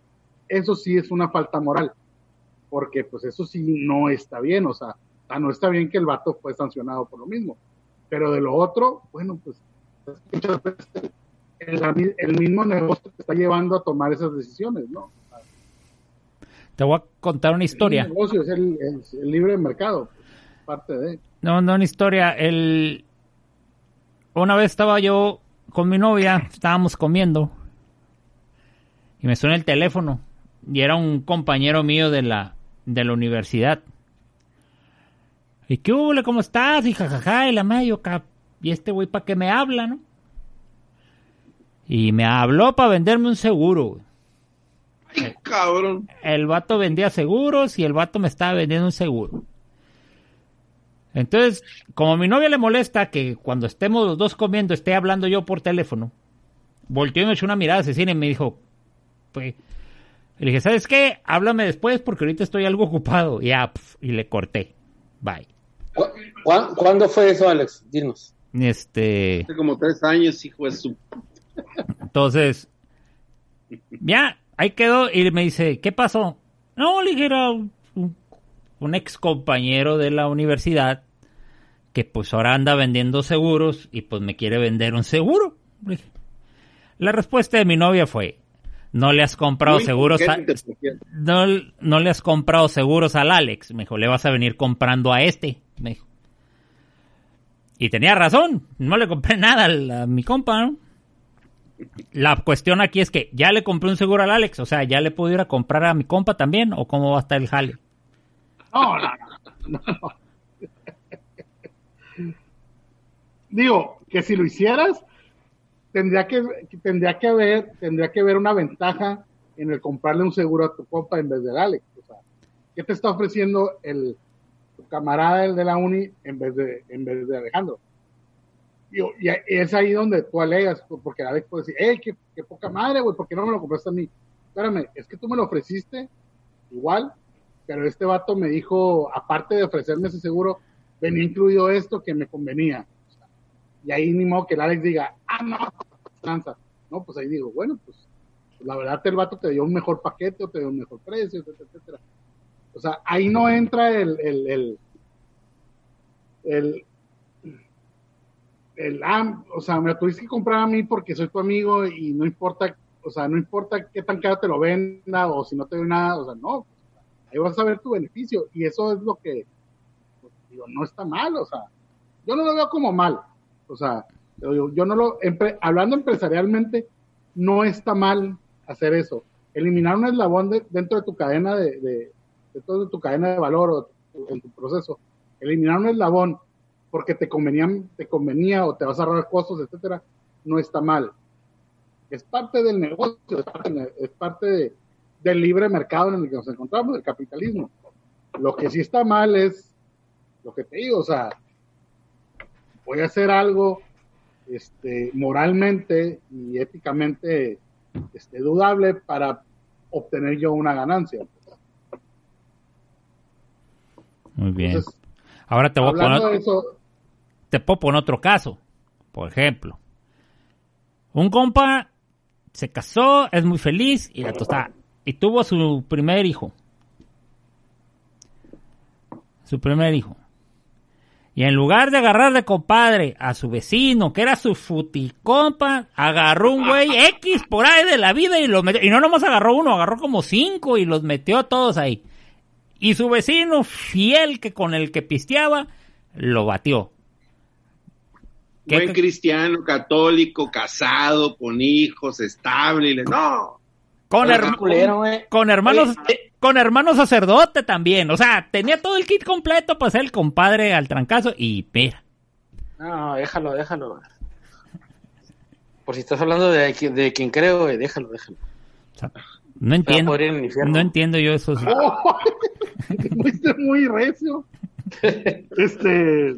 Eso sí es una falta moral, porque pues eso sí no está bien, o sea, no está bien que el vato fue sancionado por lo mismo. Pero de lo otro, bueno, pues muchas veces el, el mismo negocio te está llevando a tomar esas decisiones, ¿no? Te voy a contar una historia. El negocio es el, el, libre mercado, parte de. No, no una historia. El... Una vez estaba yo con mi novia, estábamos comiendo y me suena el teléfono y era un compañero mío de la de la universidad. ¿Y qué hubo? ¿Cómo estás? Y jajaja, y la medio y este güey para qué me habla, ¿no? Y me habló para venderme un seguro. Ay, cabrón. El vato vendía seguros y el vato me estaba vendiendo un seguro. Entonces, como a mi novia le molesta que cuando estemos los dos comiendo esté hablando yo por teléfono, volteó y me echó una mirada asesina y me dijo, pues, le dije, ¿sabes qué? Háblame después porque ahorita estoy algo ocupado. Y, ya, y le corté. Bye. ¿Cuándo fue eso, Alex? Dinos. Este... Hace como tres años, hijo de su... Entonces, ya, ahí quedó y me dice, ¿qué pasó? No, le dije, era un, un ex compañero de la universidad que pues ahora anda vendiendo seguros y pues me quiere vender un seguro. La respuesta de mi novia fue, no le has comprado seguros a, no, no, le has comprado seguros al Alex. Me dijo, le vas a venir comprando a este. Me dijo. Y tenía razón, no le compré nada a, a mi compa, ¿no? La cuestión aquí es que ya le compré un seguro al Alex, o sea, ya le puedo ir a comprar a mi compa también, o cómo va a estar el jale. No, no, no. Digo, que si lo hicieras, tendría que, tendría que haber, tendría que ver una ventaja en el comprarle un seguro a tu compa en vez del Alex. O sea, ¿qué te está ofreciendo el tu camarada el de la uni en vez de, en vez de Alejandro? Y, es ahí donde tú alegas, porque Alex puede decir, hey, qué, poca madre, güey, ¿por qué no me lo compraste a mí? Espérame, es que tú me lo ofreciste igual, pero este vato me dijo, aparte de ofrecerme ese seguro, venía incluido esto que me convenía. y ahí ni modo que el Alex diga, ah, no. No, pues ahí digo, bueno, pues la verdad el vato te dio un mejor paquete o te dio un mejor precio, etcétera, etcétera. O sea, ahí no entra el, el, el, el el, ah, o sea, me lo tuviste que comprar a mí porque soy tu amigo y no importa, o sea, no importa qué tan caro te lo venda o si no te doy nada, o sea, no, ahí vas a ver tu beneficio y eso es lo que, digo, no está mal, o sea, yo no lo veo como mal, o sea, yo, yo no lo, hablando empresarialmente, no está mal hacer eso. Eliminar un eslabón dentro de tu cadena de, de, dentro de tu cadena de valor o en tu proceso, eliminar un eslabón porque te convenía, te convenía o te vas a ahorrar costos, etcétera, no está mal. Es parte del negocio, es parte, del libre mercado en el que nos encontramos, del capitalismo. Lo que sí está mal es lo que te digo, o sea, voy a hacer algo este, moralmente y éticamente este, dudable para obtener yo una ganancia. Muy bien. Ahora te voy a poner te puedo poner otro caso. Por ejemplo, un compa se casó, es muy feliz y la tosta, y tuvo su primer hijo. Su primer hijo. Y en lugar de agarrar de compadre a su vecino, que era su futicompa, agarró un güey X por ahí de la vida y lo metió. Y no nomás agarró uno, agarró como cinco y los metió todos ahí. Y su vecino fiel que con el que pisteaba, lo batió. Buen cristiano, católico, casado, con hijos, estable. No. Con, con hermanos, con hermanos sacerdote también. O sea, tenía todo el kit completo para ser el compadre al trancazo. Y mira. No, déjalo, déjalo. Por si estás hablando de, de quien creo, déjalo, déjalo. O sea, no entiendo. No entiendo yo esos. ¡Oh! Muy recio. Este.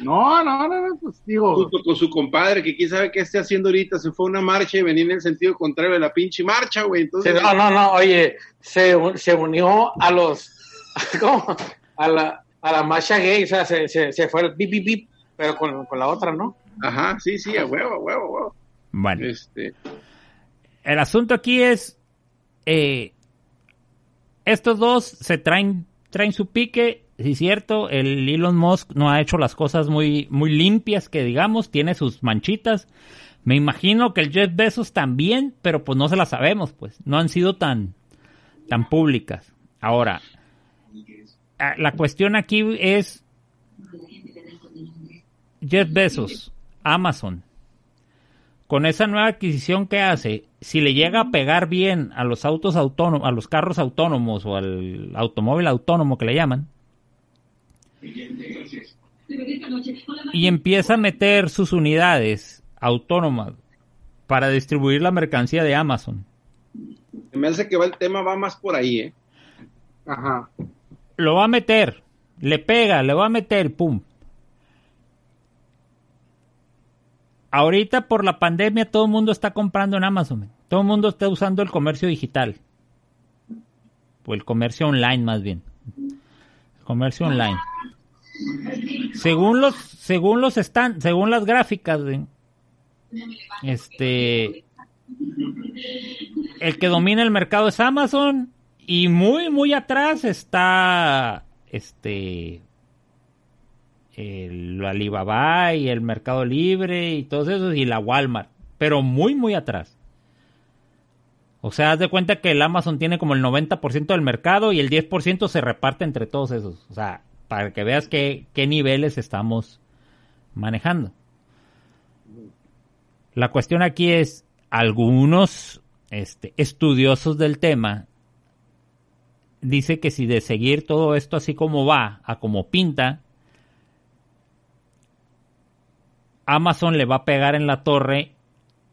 No, no, no, no, pues digo. Junto con su compadre, que quién sabe qué esté haciendo ahorita, se fue a una marcha y venía en el sentido contrario de la pinche marcha, güey. Entonces, no, no, no, oye, se, se unió a los, ¿cómo? A la, a la marcha gay, o sea, se, se, se fue el bip, bip, bip, pero con, con la otra, ¿no? ajá, sí, sí, a huevo, a huevo, a huevo. Bueno, Este, el asunto aquí es. eh, estos dos se traen, traen su pique. Sí, es cierto, el Elon Musk no ha hecho las cosas muy, muy limpias, que digamos, tiene sus manchitas. Me imagino que el Jeff Bezos también, pero pues no se las sabemos, pues. No han sido tan, tan públicas. Ahora, ah, la cuestión aquí es Jeff Bezos, Amazon, con esa nueva adquisición que hace, si le llega a pegar bien a los autos autónomos, a los carros autónomos o al automóvil autónomo que le llaman, y empieza a meter sus unidades autónomas para distribuir la mercancía de Amazon, me hace que va el tema va más por ahí, ¿eh? Ajá. lo va a meter, le pega, le va a meter, pum. Ahorita por la pandemia todo el mundo está comprando en Amazon. Todo el mundo está usando el comercio digital. O el comercio online más bien. Comercio online. Según los, según los están, según las gráficas, este, el que domina el mercado es Amazon y muy muy atrás está este el Alibaba y el Mercado Libre y todos esos y la Walmart, pero muy muy atrás. O sea, haz de cuenta que el Amazon tiene como el 90% del mercado y el 10% se reparte entre todos esos. O sea, para que veas qué, qué niveles estamos manejando. La cuestión aquí es, algunos este, estudiosos del tema dice que si de seguir todo esto así como va, a como pinta, Amazon le va a pegar en la torre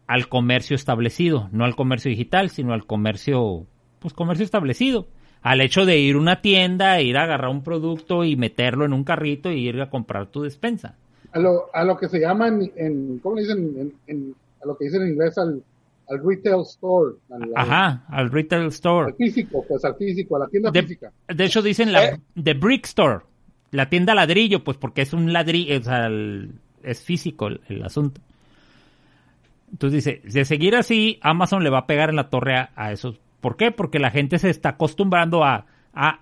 al comercio establecido, no al comercio digital, sino al comercio, pues comercio establecido, al hecho de ir a una tienda, ir a agarrar un producto y meterlo en un carrito y ir a comprar tu despensa. A lo, a lo que se llama en, en- ¿cómo le dicen? En, en- a lo que dicen en inglés al, al retail store. al- Ajá, al retail Al store. físico, pues al físico, a la tienda De, física. de hecho dicen la Eh. the brick store, la tienda ladrillo, pues porque es un ladrillo, o sea, el- es físico el, el asunto. Entonces dice, de seguir así, Amazon le va a pegar en la torre a, a esos. ¿Por qué? Porque la gente se está acostumbrando a, a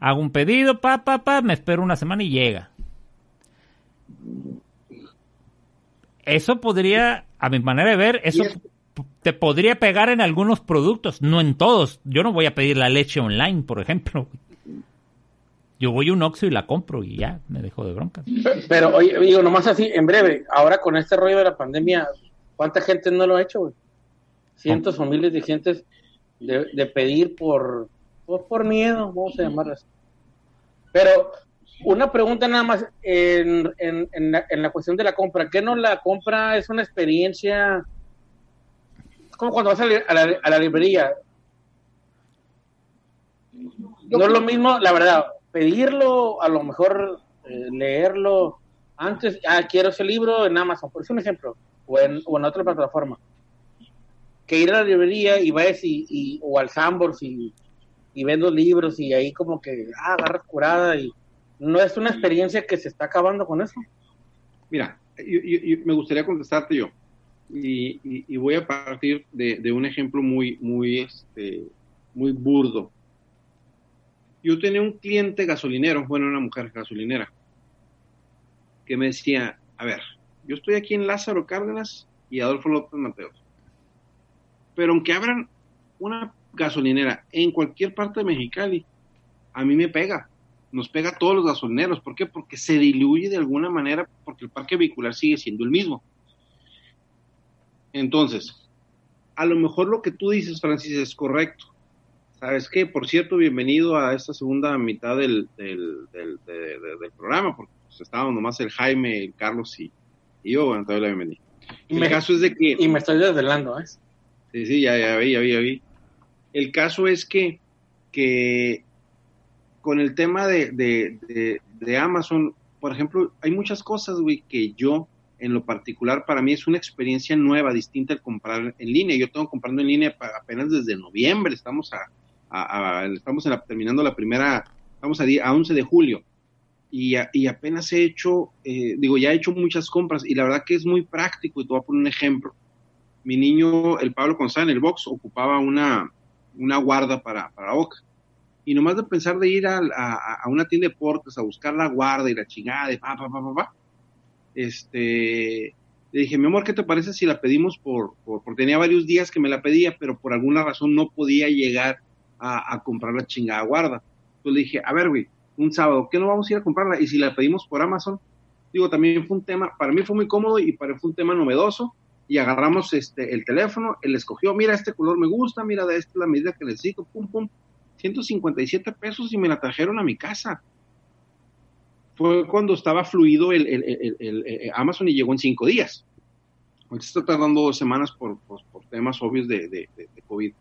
hago un pedido, pa, pa, pa, me espero una semana y llega. Eso podría, a mi manera de ver, eso te podría pegar en algunos productos, no en todos. Yo no voy a pedir la leche online, por ejemplo. Yo voy a un Oxxo y la compro y ya, me dejo de broncas. Pero, oye, digo, nomás así, en breve, ahora con este rollo de la pandemia, ¿cuánta gente no lo ha hecho? Cientos o miles de gentes de, pedir por, por, por miedo, vamos a llamarlas. Pero, una pregunta nada más en, en, en, la, en la cuestión de la compra. ¿Qué no la compra es una experiencia? Como cuando vas a la, a la, a la librería. No es lo mismo, la verdad, pedirlo, a lo mejor eh, leerlo antes, ah, quiero ese libro en Amazon, por es un ejemplo, o en, o en otra plataforma. Que ir a la librería y vayas y, y- o al Sambors y, y ves los libros y ahí como que, ah, agarras curada y no es una experiencia que se está acabando con eso. Mira, yo- yo- yo- me gustaría contestarte yo. Y, y- y voy a partir de, de un ejemplo muy, muy, este, muy burdo. Yo tenía un cliente gasolinero, bueno, una mujer gasolinera, que me decía, a ver, yo estoy aquí en Lázaro Cárdenas y Adolfo López Mateos. Pero aunque abran una gasolinera en cualquier parte de Mexicali, a mí me pega nos pega a todos los gasolineros. ¿Por qué? Porque se diluye de alguna manera, porque el parque vehicular sigue siendo el mismo. Entonces, a lo mejor lo que tú dices, Francis, es correcto. ¿Sabes qué? Por cierto, bienvenido a esta segunda mitad del, del, del, de- de- del programa, porque pues estábamos nomás el Jaime, el Carlos y, y yo, bueno, todavía la bienvenida. Y El me- caso es de que... Y me estoy desvelando, ¿eh? Sí, sí, ya, ya vi, ya vi, ya vi. El caso es que, que con el tema de, de, de, de Amazon, por ejemplo, hay muchas cosas, güey, que yo, en lo particular, para mí es una experiencia nueva, distinta al comprar en línea. Yo tengo comprando en línea apenas desde noviembre, estamos a, a- a- estamos la- terminando la primera, estamos a, día- a 11 de julio. Y, a- y apenas he hecho, eh, digo, ya he hecho muchas compras y la verdad que es muy práctico y te voy a poner un ejemplo mi niño, el Pablo en el box, ocupaba una, una guarda para, para Oca. Y nomás de pensar de ir a, a- a una tienda de deportes a buscar la guarda y la chingada de pa, pa, pa, pa, pa, este, le dije, mi amor, ¿qué te parece si la pedimos por, por, porque tenía varios días que me la pedía, pero por alguna razón no podía llegar a, a comprar la chingada guarda. Entonces le dije, a ver, güey, un sábado, ¿qué no vamos a ir a comprarla? Y si la pedimos por Amazon, digo, también fue un tema, para mí fue muy cómodo y para fue un tema novedoso y agarramos este el teléfono, él escogió, mira, este color me gusta, mira, de esta es la medida que necesito, pum, pum, 157 pesos y me la trajeron a mi casa. Fue cuando estaba fluido el, el- el- Amazon y llegó en cinco días. Ahorita está tardando dos semanas por, por- temas obvios de, de- de- COVID.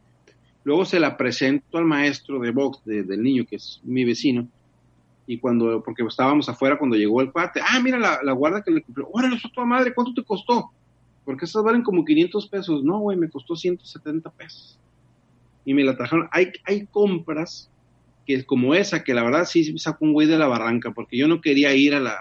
Luego se la presento al maestro de box de- del niño, que es mi vecino, y cuando, porque estábamos afuera cuando llegó el cuate, ah, mira la, la guarda que le compré, órale, eso toda madre, ¿cuánto te costó? Porque esas valen como 500 pesos. No, güey, me costó 170 pesos. Y me la trajeron. Hay, hay compras que es como esa, que la verdad sí sacó un güey de la barranca, porque yo no quería ir a, la,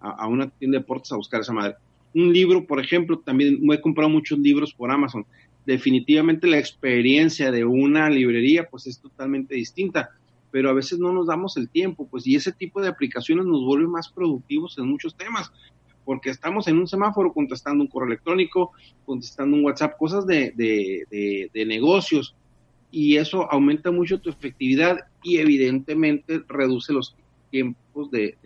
a, a una tienda de deportes a buscar esa madre. Un libro, por ejemplo, también me he comprado muchos libros por Amazon. Definitivamente la experiencia de una librería, pues es totalmente distinta, pero a veces no nos damos el tiempo, pues, y ese tipo de aplicaciones nos vuelve más productivos en muchos temas porque estamos en un semáforo contestando un correo electrónico, contestando un WhatsApp, cosas de, de, de, negocios, y eso aumenta mucho tu efectividad y evidentemente reduce los tiempos de,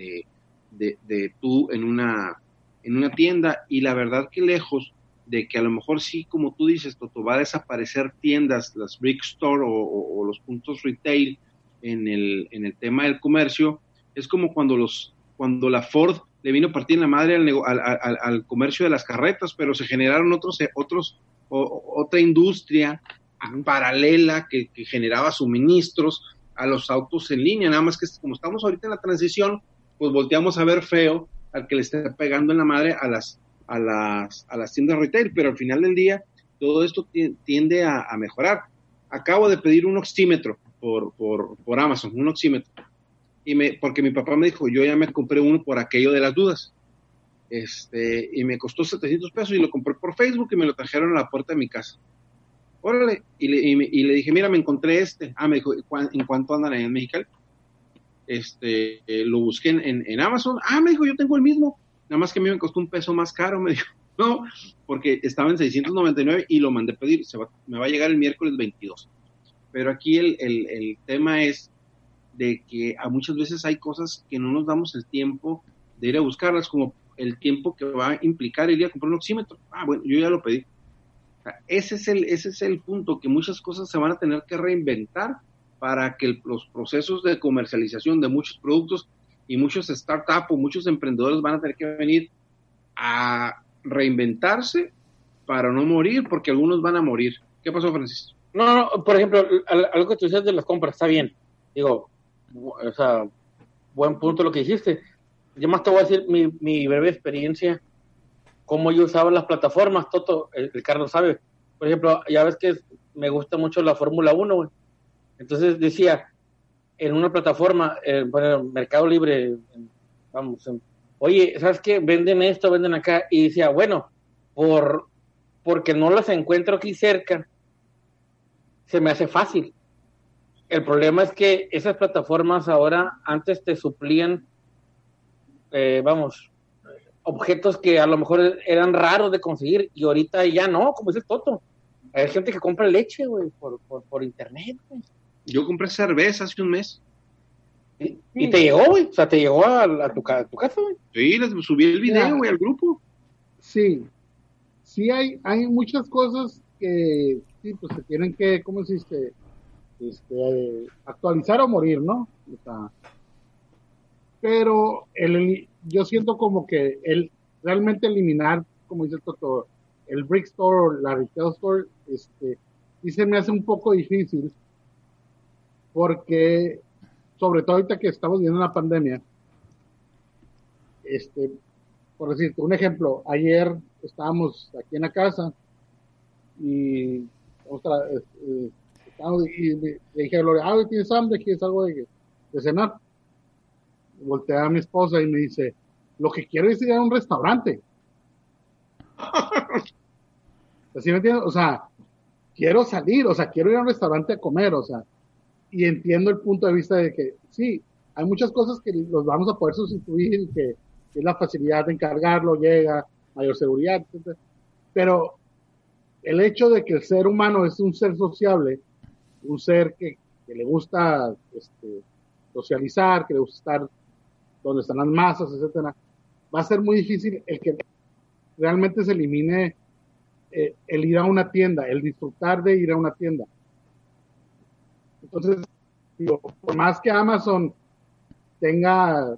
tú en una, en una tienda, y la verdad que lejos de que a lo mejor sí, como tú dices, Toto, va a desaparecer tiendas, las brick store o los puntos retail en el, en el tema del comercio, es como cuando los cuando la Ford le vino a partir la madre al, al, al, al, comercio de las carretas, pero se generaron otros, otros o, otra industria paralela que, que, generaba suministros a los autos en línea, nada más que como estamos ahorita en la transición, pues volteamos a ver feo al que le esté pegando en la madre a las, a las, a las tiendas retail, pero al final del día todo esto tiende a, a mejorar. Acabo de pedir un oxímetro por, por, por Amazon, un oxímetro y me, porque mi papá me dijo, yo ya me compré uno por aquello de las dudas. Este, y me costó 700 pesos y lo compré por Facebook y me lo trajeron a la puerta de mi casa. Órale, y le, y, me, y le dije, mira, me encontré este. Ah, me dijo, ¿en cuánto andan en Mexicali? Este, eh, lo busqué en, en, en, Amazon. Ah, me dijo, yo tengo el mismo. Nada más que a mí me costó un peso más caro, me dijo. No, porque estaba en 699 y lo mandé a pedir. Se va, me va a llegar el miércoles 22. Pero aquí el, el, el tema es de que a muchas veces hay cosas que no nos damos el tiempo de ir a buscarlas, como el tiempo que va a implicar ir a comprar un oxímetro. Ah, bueno, yo ya lo pedí. Ese, es el, ese es el punto, que muchas cosas se van a tener que reinventar para que el, los procesos de comercialización de muchos productos y muchos startups o muchos emprendedores van a tener que venir a reinventarse para no morir, porque algunos van a morir. ¿Qué pasó, Francisco? No, no, por ejemplo, algo que tú dices de las compras, está bien. Digo, o sea, buen punto lo que dijiste. Yo más te voy a decir mi, mi breve experiencia, cómo yo usaba las plataformas, Toto, el, Carlos sabe. Por ejemplo, ya ves que me gusta mucho la Fórmula 1, güey. Entonces decía, en una plataforma, eh, bueno, Mercado Libre, vamos, oye, ¿sabes qué? Venden esto, venden acá. Y decía, bueno, por porque no las encuentro aquí cerca, se me hace fácil. El problema es que esas plataformas ahora antes te suplían, eh, vamos, objetos que a lo mejor eran raros de conseguir y ahorita ya no, como dice Toto. Hay gente que compra leche, güey, por, por, por, internet, güey. Yo compré cerveza hace un mes. ¿Y, te llegó, güey? O sea, te llegó a, a, tu, a tu, casa, güey. Sí, les subí el video, güey, al grupo. Sí. Sí, hay, hay muchas cosas que, sí, pues se tienen que, ¿cómo se dice? Este, actualizar o morir, ¿no? O pero el, yo siento como que el realmente eliminar, como dice Toto, el brick store la retail store, este, y se me hace un poco difícil porque, sobre todo ahorita que estamos viendo la pandemia, este, por decirte un ejemplo, ayer estábamos aquí en la casa y, otra, este, y le dije a Gloria, ah, ¿tienes hambre? ¿Quieres algo de, de cenar? Volteé a mi esposa y me dice, lo que quiero es ir a un restaurante. ¿Así me entiendes? O sea, quiero salir, o sea, quiero ir a un restaurante a comer, o sea, y entiendo el punto de vista de que sí, hay muchas cosas que los vamos a poder sustituir, que, que es la facilidad de encargarlo, llega, mayor seguridad, etc. Pero el hecho de que el ser humano es un ser sociable, un ser que, le gusta este, socializar, que le gusta estar donde están las masas, etcétera, va a ser muy difícil el que realmente se elimine eh, el ir a una tienda, el disfrutar de ir a una tienda. Entonces, digo, por más que Amazon tenga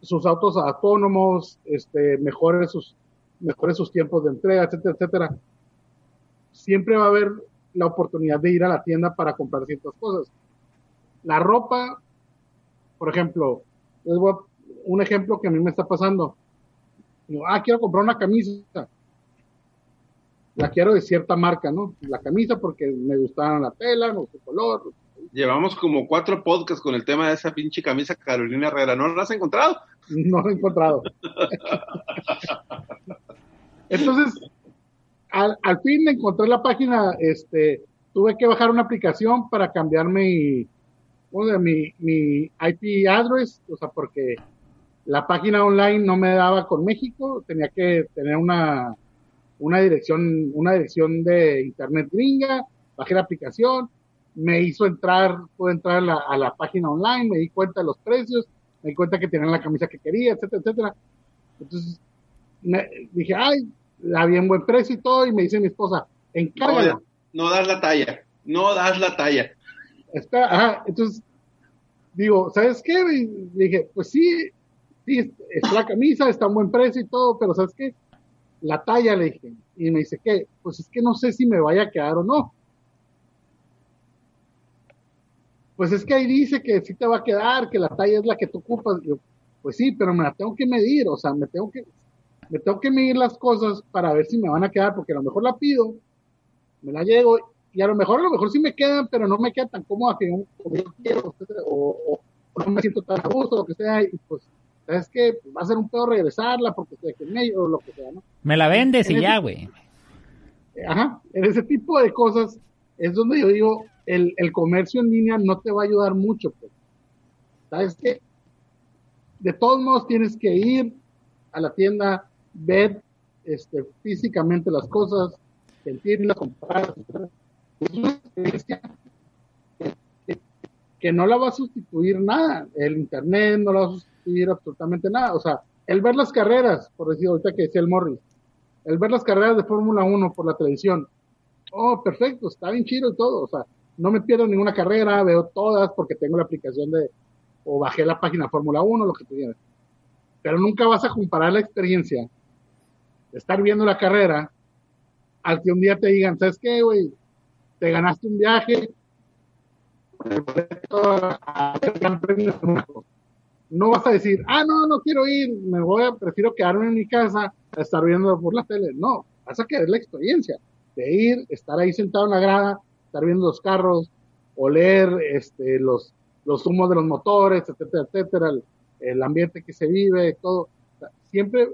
sus autos autónomos, este, mejore sus, mejore sus tiempos de entrega, etcétera, etcétera, siempre va a haber la oportunidad de ir a la tienda para comprar ciertas cosas. La ropa, por ejemplo, les voy a un ejemplo que a mí me está pasando. ah, quiero comprar una camisa. La quiero de cierta marca, ¿no? La camisa porque me gustaron la tela, no su color. Llevamos como cuatro podcasts con el tema de esa pinche camisa Carolina Herrera. ¿No la has encontrado? No la he encontrado. Entonces, al, al, fin encontré la página, este, tuve que bajar una aplicación para cambiar mi, mi, mi IP address, o sea, porque la página online no me daba con México, tenía que tener una, una dirección, una dirección de internet gringa, bajé la aplicación, me hizo entrar, pude entrar a la, página online, me di cuenta de los precios, me di cuenta que tenían la camisa que quería, etcétera, etcétera. Entonces, me, dije, ay, la vi en buen precio y todo, y me dice mi esposa, encárgala. No, no das la talla, no das la talla. Está, ajá, entonces, digo, ¿sabes qué? dije, pues sí, sí, es la camisa, está en buen precio y todo, pero ¿sabes qué? La talla le dije. Y me dice, ¿qué? Pues es que no sé si me vaya a quedar o no. Pues es que ahí dice que sí te va a quedar, que la talla es la que tú ocupas. yo, pues sí, pero me la tengo que medir, o sea, me tengo que, me tengo que medir las cosas para ver si me van a quedar, porque a lo mejor la pido, me la llego, y a lo mejor, a lo mejor sí me quedan, pero no me queda tan cómoda que yo, quiero, o, o, no me siento tan a gusto, lo que sea, y pues es que va a ser un pedo regresarla porque se que medio o lo que sea, ¿no? Me la vendes y ya, güey. Ajá, en ese tipo de cosas es donde yo digo, el, el comercio en línea no te va a ayudar mucho, pues. ¿Sabes qué? De todos modos tienes que ir a la tienda, ver este, físicamente las cosas, sentirlas, comprar. Es una experiencia que no la va a sustituir nada. El internet no la va a sustituir absolutamente nada. O sea, el ver las carreras, por decir ahorita que decía el Morris, el ver las carreras de Fórmula 1 por la televisión. Oh, perfecto, está bien chido y todo. O sea, no me pierdo ninguna carrera, veo todas porque tengo la aplicación de, o bajé la página Fórmula 1, lo que tú quieras. Pero nunca vas a comparar la experiencia estar viendo la carrera al que un día te digan, ¿sabes qué, güey? Te ganaste un viaje, no vas a decir, ah, no, no quiero ir, me voy a, prefiero quedarme en mi casa a estar viendo por la tele. No, vas a querer la experiencia de ir, estar ahí sentado en la grada, estar viendo los carros, oler este, los, los humos de los motores, etcétera, etcétera, el, ambiente que se vive, todo. siempre,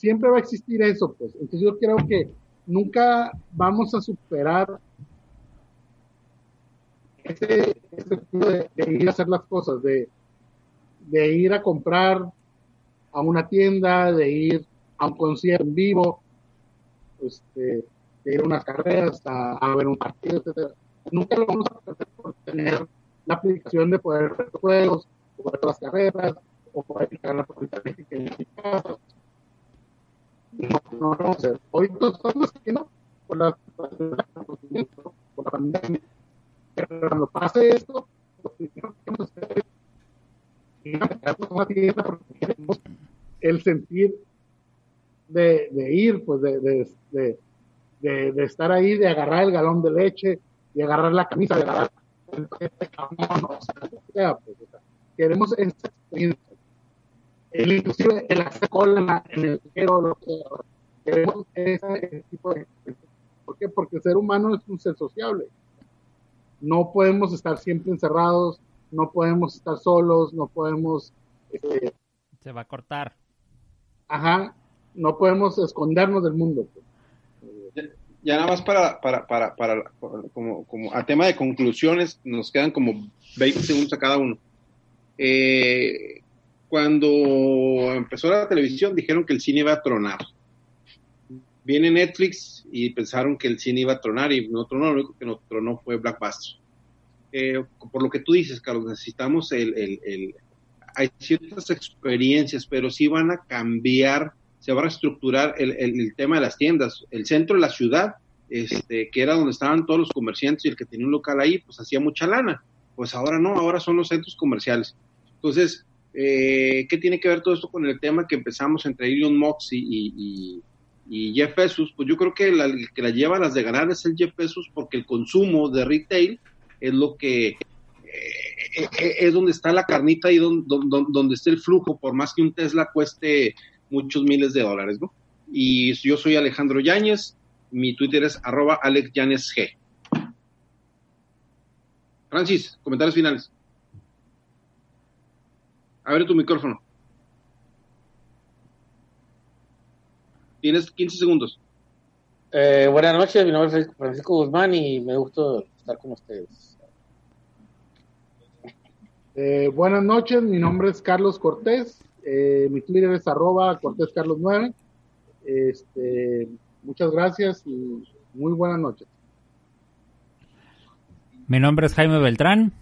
siempre va a existir eso, pues. Entonces yo creo que nunca vamos a superar ese, de, ir a hacer las cosas, de, de ir a comprar a una tienda, de ir a un concierto en vivo, este, de ir a unas carreras, a, ver un partido, etcétera. Nunca lo vamos a hacer por tener la aplicación de poder ver juegos, o ver las carreras, o poder aplicar la política en mi casa. No, no, no, hoy todos que no, por la, por la pandemia pero cuando pase esto, lo que vamos a hacer es a porque quiere el sentir de, de ir, pues de, de, de, de, estar ahí, de agarrar el galón de leche, de agarrar la camisa, de agarrar el, sea, pues, queremos esa experiencia. El, inclusive el hacer cola en el quiero, lo que queremos ese, tipo de ¿Por qué? Porque el ser humano es un ser sociable. No podemos estar siempre encerrados, no podemos estar solos, no podemos... Este, Se va a cortar. Ajá, no podemos escondernos del mundo. Pues. Ya, nada más para, para, para, para, como, como a tema de conclusiones, nos quedan como 20 segundos a cada uno. Eh, cuando empezó la televisión dijeron que el cine iba a tronar. Viene Netflix y pensaron que el cine iba a tronar y no tronó, lo único que no tronó fue Blackbuster. Eh, por lo que tú dices, Carlos, necesitamos el, el, el, hay ciertas experiencias, pero sí van a cambiar se va a reestructurar el, el, tema de las tiendas. El centro de la ciudad, este, que era donde estaban todos los comerciantes y el que tenía un local ahí, pues hacía mucha lana. Pues ahora no, ahora son los centros comerciales. Entonces, eh, ¿qué tiene que ver todo esto con el tema que empezamos entre Elon Musk y, Jeff Bezos? Pues yo creo que la, el que la lleva a las de ganar es el Jeff Bezos porque el consumo de retail es lo que eh, eh, es donde está la carnita y donde, donde, donde, está el flujo, por más que un Tesla cueste muchos miles de dólares, ¿no? Y yo soy Alejandro Yáñez, mi Twitter es arroba G. Francis, comentarios finales. Abre tu micrófono. Tienes 15 segundos. Eh, buenas noches, mi nombre es Francisco Guzmán y me gusta estar con ustedes. Eh, buenas noches, mi nombre es Carlos Cortés. Eh, mi Twitter es arroba Cortés Carlos 9. Este, muchas gracias y muy buenas noches. Mi nombre es Jaime Beltrán.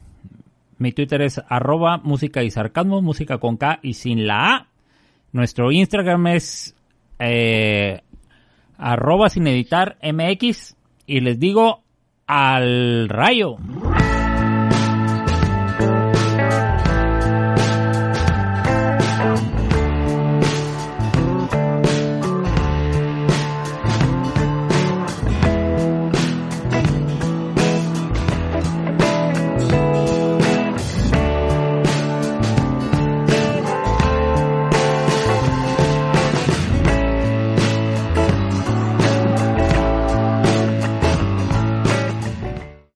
Mi Twitter es arroba música y sarcasmo, música con K y sin la A. Nuestro Instagram es eh, arroba sin editar MX. Y les digo al rayo.